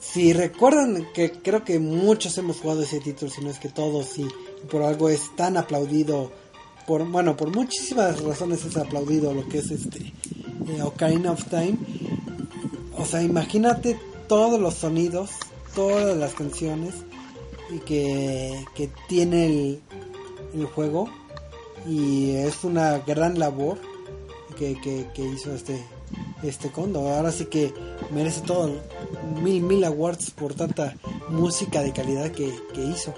A: si recuerdan que creo que muchos hemos jugado ese título, si no es que todos y por algo es tan aplaudido por bueno por muchísimas razones es aplaudido lo que es este eh, Ocarina of Time. O sea, imagínate todos los sonidos, todas las canciones y que, que tiene el, el juego y es una gran labor que, que, que hizo este este Kondo. Ahora sí que merece todo mil mil awards por tanta música de calidad que, que hizo.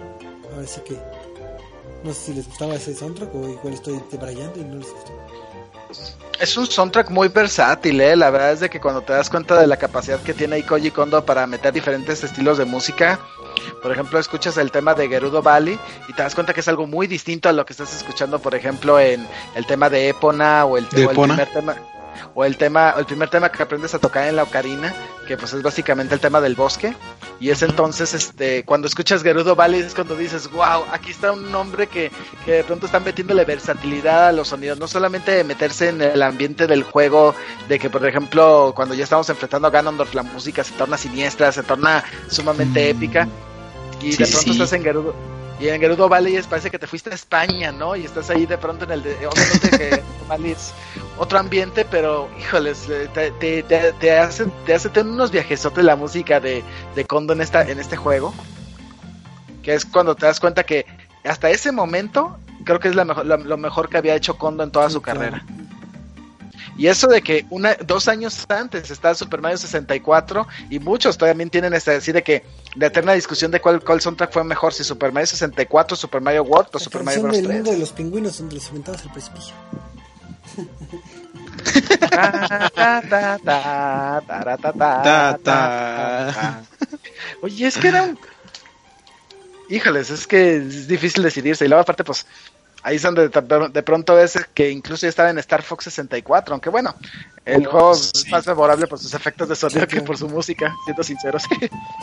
A: Ahora sí que no sé si les gustaba ese soundtrack o igual estoy debrayando y no les gustó.
F: Es un soundtrack muy versátil, ¿eh? La verdad es de que cuando te das cuenta de la capacidad que tiene ahí Koji Kondo para meter diferentes estilos de música, por ejemplo, escuchas el tema de Gerudo Valley y te das cuenta que es algo muy distinto a lo que estás escuchando, por ejemplo, en el tema de Epona o el,
E: ¿De
F: o el
E: Epona?
F: primer tema o el tema el primer tema que aprendes a tocar en la ocarina, que pues es básicamente el tema del bosque. Y es entonces este cuando escuchas Gerudo Valley es cuando dices, "Wow, aquí está un hombre que que de pronto están metiéndole versatilidad a los sonidos, no solamente de meterse en el ambiente del juego, de que por ejemplo cuando ya estamos enfrentando a Ganondorf la música se torna siniestra, se torna sumamente épica y
E: Sí,
F: de pronto
E: sí.
F: estás en Gerudo y en Gerudo Valley es- parece que te fuiste a España, ¿no? Y estás ahí de pronto en el de, obviamente que [laughs] es otro ambiente, pero híjoles, te, te, te, te hace te hace tener unos viajesotes la música de, de Kondo en esta en este juego, que es cuando te das cuenta que hasta ese momento creo que es la mejor, lo, lo mejor que había hecho Kondo en toda su
A: Claro.
F: carrera. Y eso de que una, dos años antes está Super Mario 64 y muchos también tienen este decir de que la eterna discusión de cuál, cuál soundtrack fue mejor, si Super Mario 64, Super Mario World o
A: La
F: Super Mario Bros.
A: del
F: 3.
A: mundo de los pingüinos donde los aventabas al precipicio. [laughs]
F: Oye, es que era un... Híjoles, es que es difícil decidirse. Y luego aparte, pues, ahí es donde de, de pronto ves que incluso ya estaba en Star Fox 64, aunque bueno, el juego es más memorable por sus efectos de sonido que por su música, siendo sinceros. [laughs]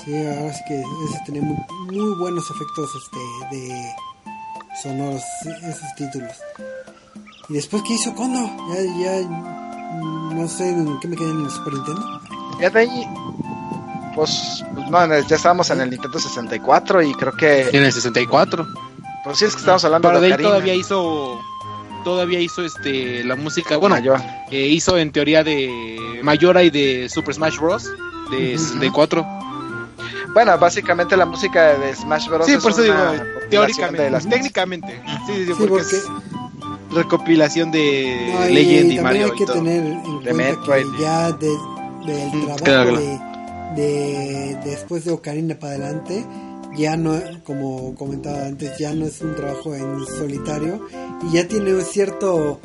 A: Sí, ahora sí que ese tenía muy, muy buenos efectos este de sonoros esos títulos. ¿Y después qué hizo Kondo? Ya, ya no sé en qué me quedé en el Super Nintendo.
F: Ya de ahí, pues, pues, no, ya estábamos en el Nintendo 64 y creo que,
E: En el 64.
F: Pues sí es que estamos hablando
E: Pero de
F: de
E: todavía hizo. Todavía hizo este la música. Bueno, eh, hizo en teoría de Mayora y de Super Smash Bros. de
A: Ujú.
E: 64.
F: Bueno, básicamente la música de Smash Bros.
E: Sí,
F: es
E: por eso digo, teóricamente,
F: de las
E: técnicamente. Sí, sí, sí, porque,
A: porque
E: es recopilación de
A: no, y
E: Legend y
A: también
E: Mario
A: hay
E: y
A: que
E: todo.
A: tener en cuenta
F: Metroid.
A: que ya de- del
E: Mm,
A: trabajo
E: claro,
A: de, de- después de Ocarina para adelante ya no como comentaba antes ya no es un trabajo en solitario y ya tiene un cierto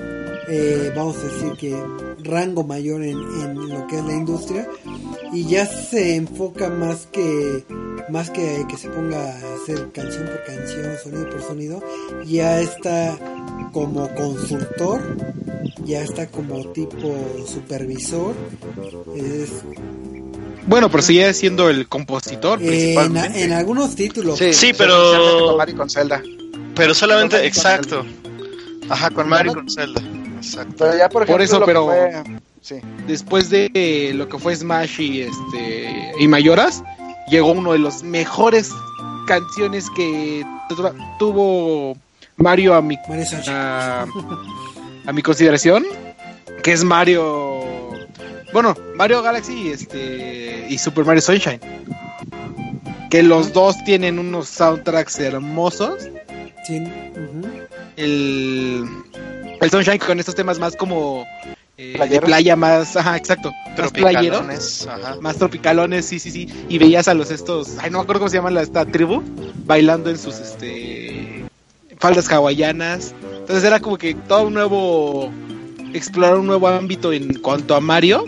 A: eh, vamos a decir que rango mayor en, en lo que es la industria y ya se enfoca más que más que que se ponga a hacer canción por canción sonido por sonido ya está como consultor ya está como tipo supervisor es
E: Bueno, pero sigue siendo el compositor
A: en,
E: principalmente.
A: en algunos títulos
F: Sí,
C: pero-
F: con Mario y con Zelda.
C: Pero solamente,
F: Con con
C: exacto. Ajá, con Mario y con Zelda. Exacto.
F: Pero ya, por ejemplo,
E: Por eso, pero-
F: fue- sí.
E: Después de eh, lo que fue Smash y este y Mayoras, llegó uno de los mejores canciones que tu- tuvo Mario a mi a mi consideración, que es Mario bueno, Mario Galaxy y este y Super Mario Sunshine. Que los dos tienen unos soundtracks hermosos.
A: Sí, ujú.
E: El, el Sunshine con estos temas más como eh, de playa más, ajá, exacto, más
C: Tropicalones, ajá.
E: más tropicalones, sí, sí, sí, y veías a los estos, ay, no me acuerdo cómo se llama la, esta tribu, bailando en sus, este, faldas hawaianas, entonces era como que todo un nuevo, explorar un nuevo ámbito en cuanto a Mario,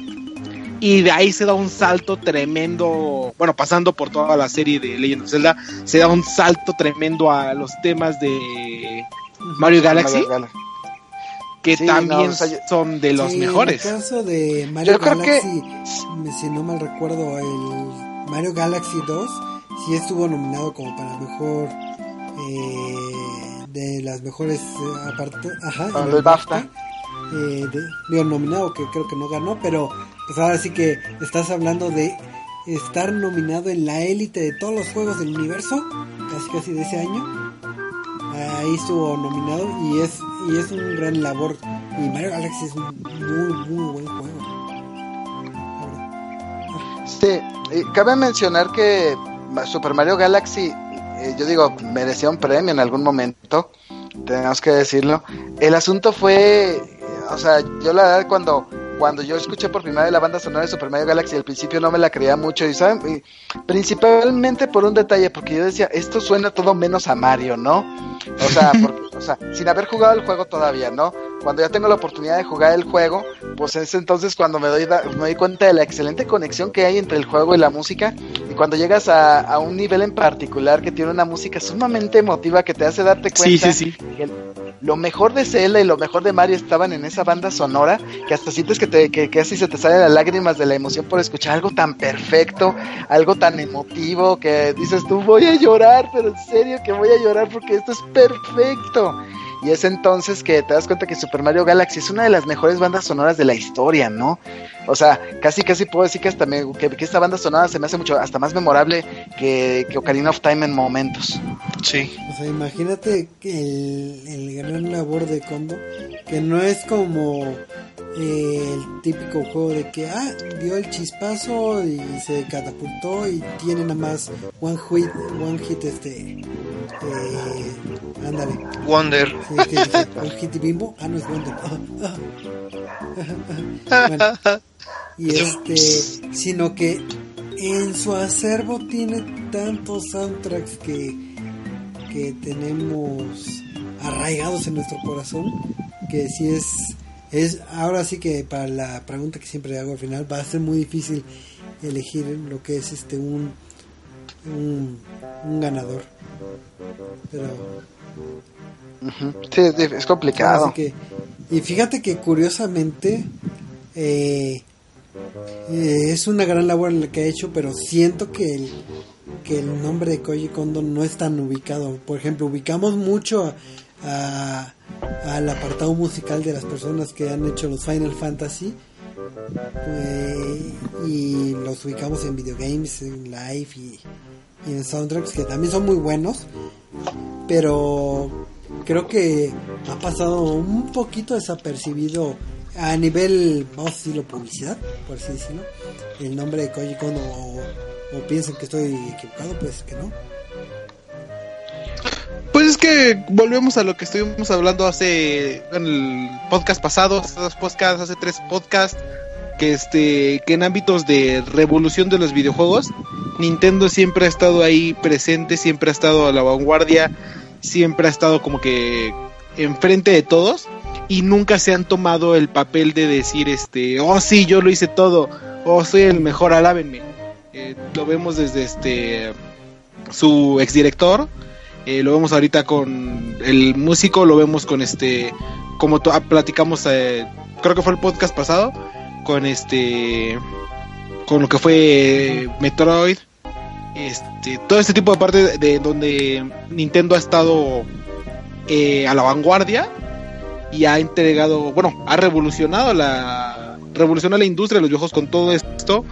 E: y de ahí se da un salto tremendo, bueno, pasando por toda la serie de Legend of Zelda, se da un salto tremendo a los temas de Mario Galaxy,
F: Mario Galaxy.
E: que
F: Sí,
E: también
F: no, o sea, yo-
E: son de los
A: Sí,
E: mejores.
A: En el caso de Mario
F: Yo creo que-
A: Galaxy, si no mal recuerdo, el Mario Galaxy 2 sí estuvo nominado como para mejor eh, de las mejores eh, aparte, ajá,
F: Para el BAFTA.
A: eh, de- digo nominado que creo que no ganó, pero pues ahora sí que estás hablando de estar nominado en la élite de todos los juegos del universo, casi casi de ese año. Ahí estuvo nominado y es y es un gran labor. Y Mario Galaxy es un muy muy buen juego.
F: Sí, cabe mencionar que Super Mario Galaxy, eh, yo digo, merecía un premio en algún momento, tenemos que decirlo. El asunto fue, o sea, yo la verdad cuando cuando yo escuché por primera vez la banda sonora de Super Mario Galaxy, al principio no me la creía mucho y saben, principalmente por un detalle, porque yo decía, esto suena todo menos a Mario, ¿no? O sea, [laughs] porque, o sea, sin haber jugado el juego todavía, ¿no? Cuando ya tengo la oportunidad de jugar el juego, pues es entonces cuando me doy, me doy cuenta de la excelente conexión que hay entre el juego y la música. Y cuando llegas a, a un nivel en particular que tiene una música sumamente emotiva que te hace darte
E: Sí,
F: cuenta
E: sí, sí.
F: que lo mejor de Zelda y lo mejor de Mario estaban en esa banda sonora que hasta sientes que, te, que, que así se te salen las lágrimas de la emoción por escuchar algo tan perfecto, algo tan emotivo que dices tú voy a llorar, pero en serio que voy a llorar porque esto es perfecto. Y es entonces que te das cuenta que Super Mario Galaxy es una de las mejores bandas sonoras de la historia, ¿no? O sea, casi casi puedo decir que hasta me, que, que esta banda sonora se me hace mucho hasta más memorable que, que Ocarina of Time en momentos.
C: Sí.
A: O sea, imagínate que el, el gran labor de Kondo, que no es como eh, el típico juego de que, ah, dio el chispazo y se catapultó y tiene nada más one hit, one hit este, eh, ándale,
C: Wonder.
A: sí, que one hit y bimbo, ah, no es Wonder. [laughs] Bueno, y este, sino que en su acervo tiene tantos soundtracks que, que tenemos arraigados en nuestro corazón que si es es ahora sí que para la pregunta que siempre hago al final va a ser muy difícil elegir lo que es este un un, un ganador. Pero.
F: Sí, es, es complicado.
A: Que, y fíjate que curiosamente eh, eh, es una gran labor la que ha hecho, pero siento que el, que el nombre de Koji Kondo no es tan ubicado. Por ejemplo, ubicamos mucho a- al apartado musical de las personas que han hecho los Final Fantasy. eh, y los ubicamos en videogames, en live y, en soundtracks que también son muy buenos pero creo que ha pasado un poquito desapercibido a nivel, vamos a decirlo, publicidad, por así decirlo, el nombre de Koji Kondo o, o piensan que estoy equivocado, pues que no.
E: Pues es que volvemos a lo que estuvimos hablando hace en el podcast pasado, hace dos hace tres podcasts, que este que en ámbitos de revolución de los videojuegos, Nintendo siempre ha estado ahí presente, siempre ha estado a la vanguardia, siempre ha estado como que enfrente de todos y nunca se han tomado el papel de decir este, oh sí, yo lo hice todo, oh soy el mejor, alábenme. Eh, lo vemos desde este su exdirector, eh, lo vemos ahorita con el músico, lo vemos con este, como ah, platicamos, eh, creo que fue el podcast pasado, con este, con lo que fue Metroid, este, todo este tipo de parte de, de donde Nintendo ha estado eh, a la vanguardia y ha entregado, bueno, ha revolucionado la, revolucionado la industria de los videojuegos con todo esto.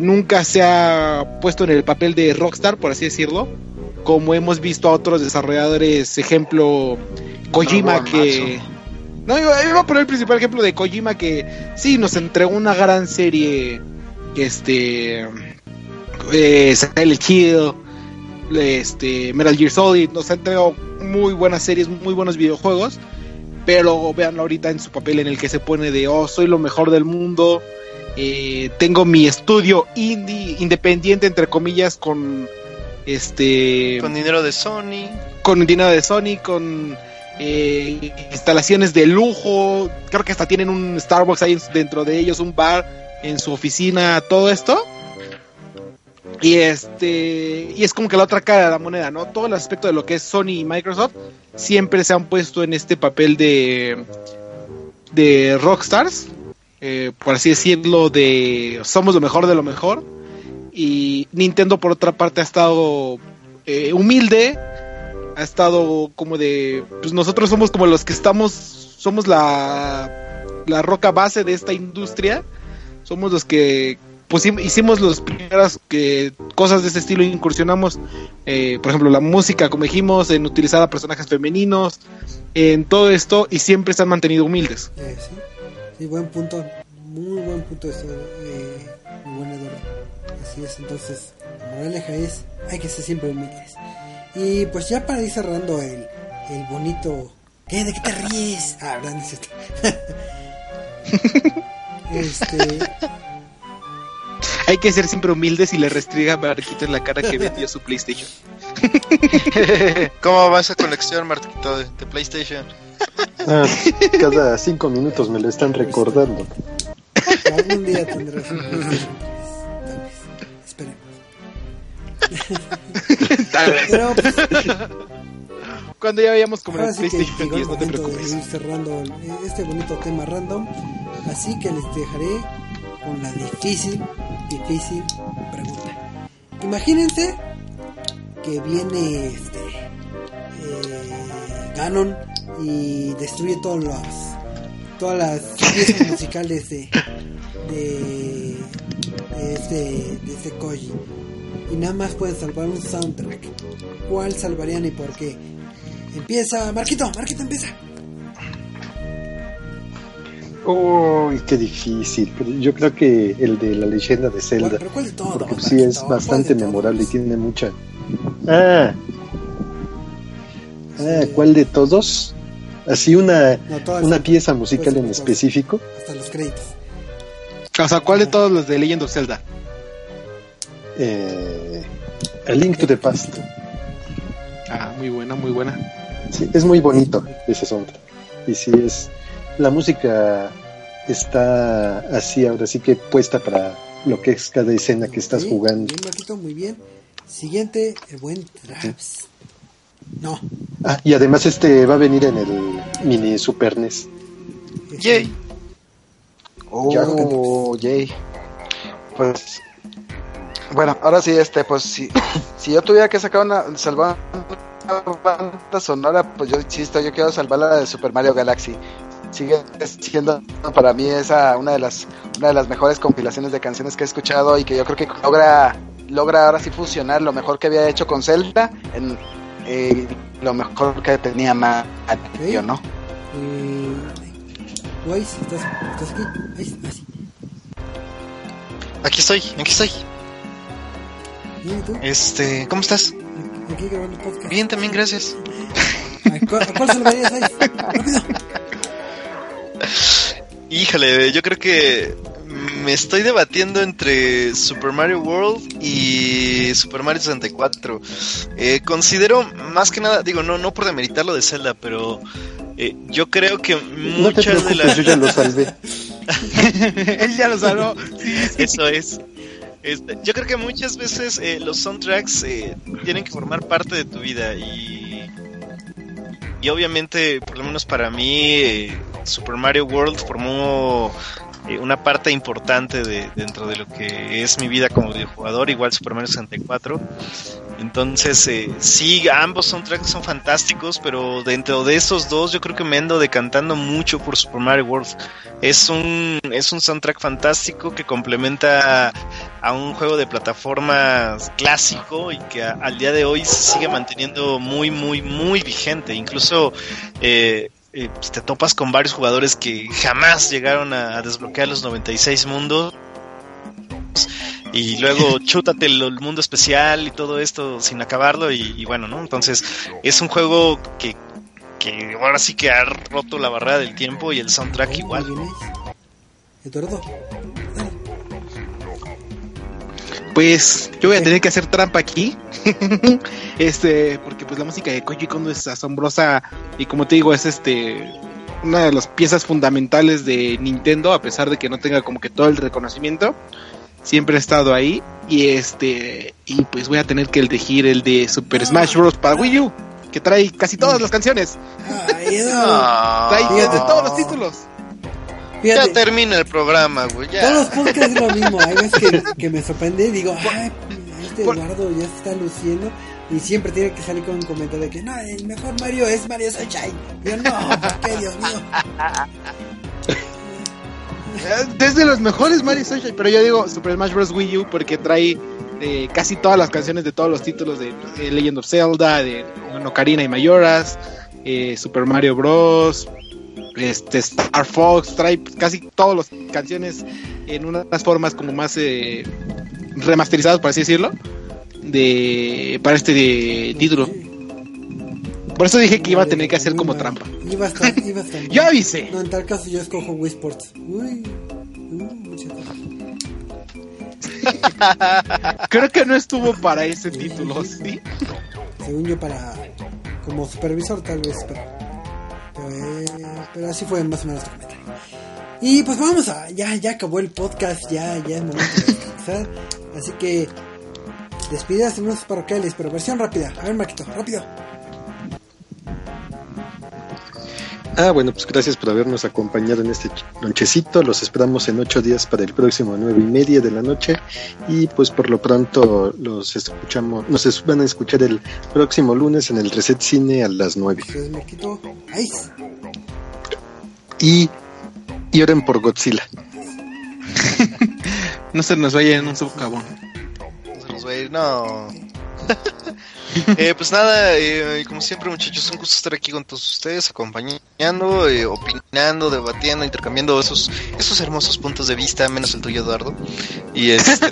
E: Nunca se ha puesto en el papel de rockstar, por así decirlo, como hemos visto a otros desarrolladores, ejemplo Kojima que no iba, iba a poner el principal ejemplo de Kojima que sí nos entregó una gran serie este eh, Silent Hill este Metal Gear Solid nos ha entregado muy buenas series muy buenos videojuegos pero veanlo ahorita en su papel en el que se pone de oh soy lo mejor del mundo eh, tengo mi estudio indie independiente entre comillas con este
C: Con dinero de Sony.
E: con dinero de Sony, con eh, instalaciones de lujo, creo que hasta tienen un Starbucks ahí en- dentro de ellos, un bar en su oficina, todo esto. Y este y es como que la otra cara de la moneda, ¿no? Todo el aspecto de lo que es Sony y Microsoft siempre se han puesto en este papel de de rockstars, eh, por así decirlo, de somos lo mejor de lo mejor. Y Nintendo por otra parte ha estado eh, humilde, ha estado como de, pues nosotros somos como los que estamos, somos la, la roca base de esta industria, somos los que pues, hicimos las primeras que, cosas de este estilo, incursionamos, eh, por ejemplo, la música, como dijimos, en utilizar a personajes femeninos, en todo esto, y siempre se han mantenido humildes.
A: Eh, sí, sí, buen punto, muy buen punto esto, eh, muy buen Eduardo. Así es, entonces, la moraleja es, hay que ser siempre humildes. Y pues ya para ir cerrando el, el bonito... ¿Qué? ¿De qué te ríes? Ah, [laughs] este...
E: Hay que ser siempre humildes y le restriga a Marquito en la cara que vendió su PlayStation. [laughs]
C: ¿Cómo va esa colección, Marquito, de, de PlayStation?
D: Ah, cada cinco minutos me lo están recordando.
A: Algún día tendrás un PlayStation 3, tal vez. Esperemos. Pero pues,
E: Cuando ya veíamos como el PlayStation
A: llegó el
E: 10, no te
A: momento de ir cerrando este bonito tema random. Así que les dejaré con la difícil, difícil pregunta. Imagínense que viene este eh, Ganon y destruye todos los todas las piezas musicales de de, de este de este Koji y nada más pueden salvar un soundtrack ¿cuál salvarían y por qué? empieza Marquito Marquito empieza
D: Uy, qué difícil. Yo creo que el de la leyenda de
A: ¿Cuál-
D: Zelda.
A: pero cuál de todos,
D: Porque
A: Marquito?
D: sí es
A: ¿Cuál
D: bastante memorable y tiene mucha. Ah, ah, ¿cuál de todos? Así una,
A: No,
D: una pieza musical en específico.
A: hasta los créditos
E: O sea, ¿cuál de todos los de Legend of Zelda?
D: Eh, A Link to the Past.
E: Ah, muy buena, muy buena.
D: Sí, es muy bonito ese soundtrack. Y sí es. La música está así, ahora sí que puesta para lo que es cada escena que estás jugando.
A: Bien, Marquito, muy bien. Siguiente, el buen Traps. No.
D: Ah, y además este va a venir en el mini Super NES.
C: Yay.
F: Oh, yay. Pues. Bueno, ahora sí, este, pues si, si yo tuviera que sacar una. salvar una banda sonora, pues yo insisto, yo quiero salvar la de Super Mario Galaxy. Sigue siendo para mí esa una de las una de las mejores compilaciones de canciones que he escuchado y que yo creo que logra logra ahora sí fusionar lo mejor que había hecho con Zelda en eh, lo mejor que tenía Mario, ¿no?
A: Eh, Weiss, ¿estás, ¿estás aquí? Ahí, sí.
C: Aquí estoy, aquí estoy.
A: Bien, ¿y tú?
C: Este, ¿cómo estás?
A: Aquí grabando el podcast.
C: Bien, también, gracias.
A: ¿A cuál, a cuál salvarías ahí? Rápido. [laughs]
C: Híjole, yo creo que me estoy debatiendo entre Super Mario World y Super Mario 64. Eh, considero más que nada, digo, no, no por demeritar lo de Zelda, pero eh, yo creo que
D: No te
C: muchas de las...
D: yo ya lo salvé. [laughs] [laughs]
E: Él ya lo salvó.
C: Eso es. Este, yo creo que muchas veces eh, los soundtracks eh, tienen que formar parte de tu vida y, y obviamente, por lo menos para mí, eh, Super Mario World formó eh, una parte importante de, dentro de lo que es mi vida como videojugador, igual Super Mario 64. Entonces, eh, sí, ambos soundtracks son fantásticos, pero dentro de esos dos yo creo que me ando decantando mucho por Super Mario World. Es un, es un soundtrack fantástico que complementa a un juego de plataformas clásico y que al día de hoy se sigue manteniendo muy, muy, muy vigente. Incluso eh, eh, pues te topas con varios jugadores que jamás llegaron a, a desbloquear los 96 mundos. Y luego [laughs] chútate el, el mundo especial y todo esto sin acabarlo. Y, y bueno, ¿no? Entonces es un juego que, que ahora sí que ha roto la barrera del tiempo y el soundtrack
A: Oh,
C: igual.
A: bien, Eduardo. Dale.
E: Pues yo voy a tener que hacer trampa aquí. [laughs] este, porque pues la música de Koji Kondo es asombrosa y como te digo, es este una de las piezas fundamentales de Nintendo, a pesar de que no tenga como que todo el reconocimiento. Siempre ha estado ahí y este y pues voy a tener que elegir el de Super Smash Bros para Wii U, que trae casi todas las canciones.
C: Ah,
E: trae
A: fíjate.
E: todos los títulos.
C: Ya termina el programa, güey.
A: todos los podcasts es lo mismo. Hay veces que, [laughs] que me sorprende y digo, ay, este
E: por-
A: Eduardo ya se está luciendo. Y siempre tiene que salir con un comentario de que no, el mejor Mario es Mario Sunshine. Y yo, no, ¿por qué, Dios mío? [laughs]
E: Desde los mejores Mario Sunshine, pero yo digo Super Smash Bros. Wii U porque trae eh, casi todas las canciones de todos los títulos de eh, Legend of Zelda, de Ocarina y Mayoras, eh, Super Mario Bros. Este Star Fox trae casi todas las canciones en unas formas como más eh, remasterizadas, por así decirlo, de para este de, título. Por eso dije que iba a tener que hacer como trampa.
A: Iba a estar, iba a estar. [laughs]
E: Yo avisé.
A: No, en tal caso yo escojo Wii Sports. Uy, uy. [laughs]
E: Creo que no estuvo para ese título, ¿sí?
A: Según yo, para. Como supervisor, tal vez, pero. Pero, pero así fue más o menos tu comentario. Y pues vamos a. Ya, ya acabó el podcast, ya, ya es momento de descansar. Así que. Despedidas en unos parroquiales, pero versión rápida. A ver, Marquito, rápido.
D: Ah, bueno, pues gracias por habernos acompañado en este lonchecito. Los esperamos en ocho días para el próximo nueve y media de la noche. Y pues por lo pronto los escuchamos, nos van a escuchar el próximo lunes en el Reset Cine a las nueve.
A: Entonces, Marquito.
D: Y, y oren por Godzilla. [laughs]
E: No se nos vaya en un subcabón.
C: Se nos va a ir, no. [laughs] [laughs] Eh, pues nada, eh, como siempre muchachos, un gusto estar aquí con todos ustedes, acompañando, eh, opinando, debatiendo, intercambiando esos, esos hermosos puntos de vista, menos el tuyo Eduardo. Y este... [laughs]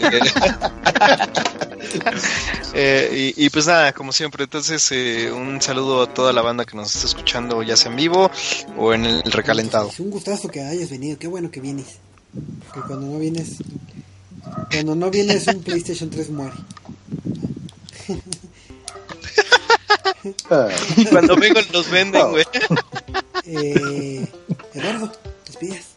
C: eh, y, y pues nada, como siempre, entonces eh, un saludo a toda la banda que nos está escuchando, ya sea en vivo o en el recalentado.
A: Es un gustazo que hayas venido. Qué bueno que vienes. Que cuando no vienes. Cuando no vienes, un PlayStation 3 muere. [laughs] [laughs]
C: Cuando vengo los venden, güey. [laughs]
A: Eh, Eduardo, despidas.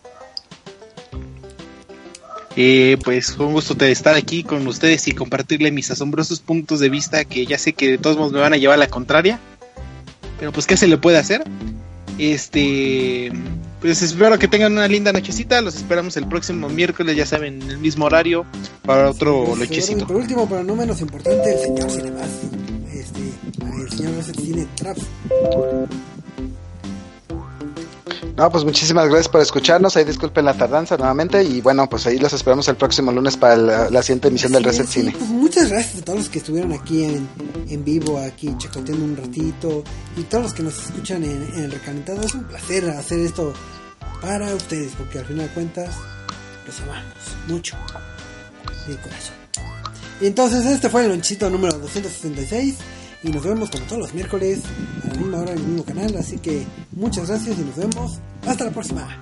E: Eh, pues fue un gusto de estar aquí con ustedes y compartirle mis asombrosos puntos de vista que ya sé que de todos modos me van a llevar a la contraria. Pero pues qué se le puede hacer. Este, pues espero que tengan una linda nochecita. Los esperamos el próximo miércoles, ya saben, en el mismo horario para otro
A: Pues,
E: lonchecito.
A: Por último, pero no menos importante, el señor Cinemas. El señor Reset Cine Traps.
F: No, pues muchísimas gracias por escucharnos. Ahí disculpen la tardanza nuevamente. Y bueno, pues ahí los esperamos el próximo lunes para la, la siguiente emisión del Reset
A: sí,
F: Cine.
A: pues muchas gracias a todos los que estuvieron aquí en, en vivo, aquí chacoteando un ratito. Y todos los que nos escuchan en, en el recalentado. Es un placer hacer esto para ustedes, porque al final de cuentas los amamos mucho. De corazón. Y entonces este fue el lonchito número 266. Y nos vemos como todos los miércoles a la misma hora en el mismo canal. Así que muchas gracias y nos vemos. Hasta la próxima.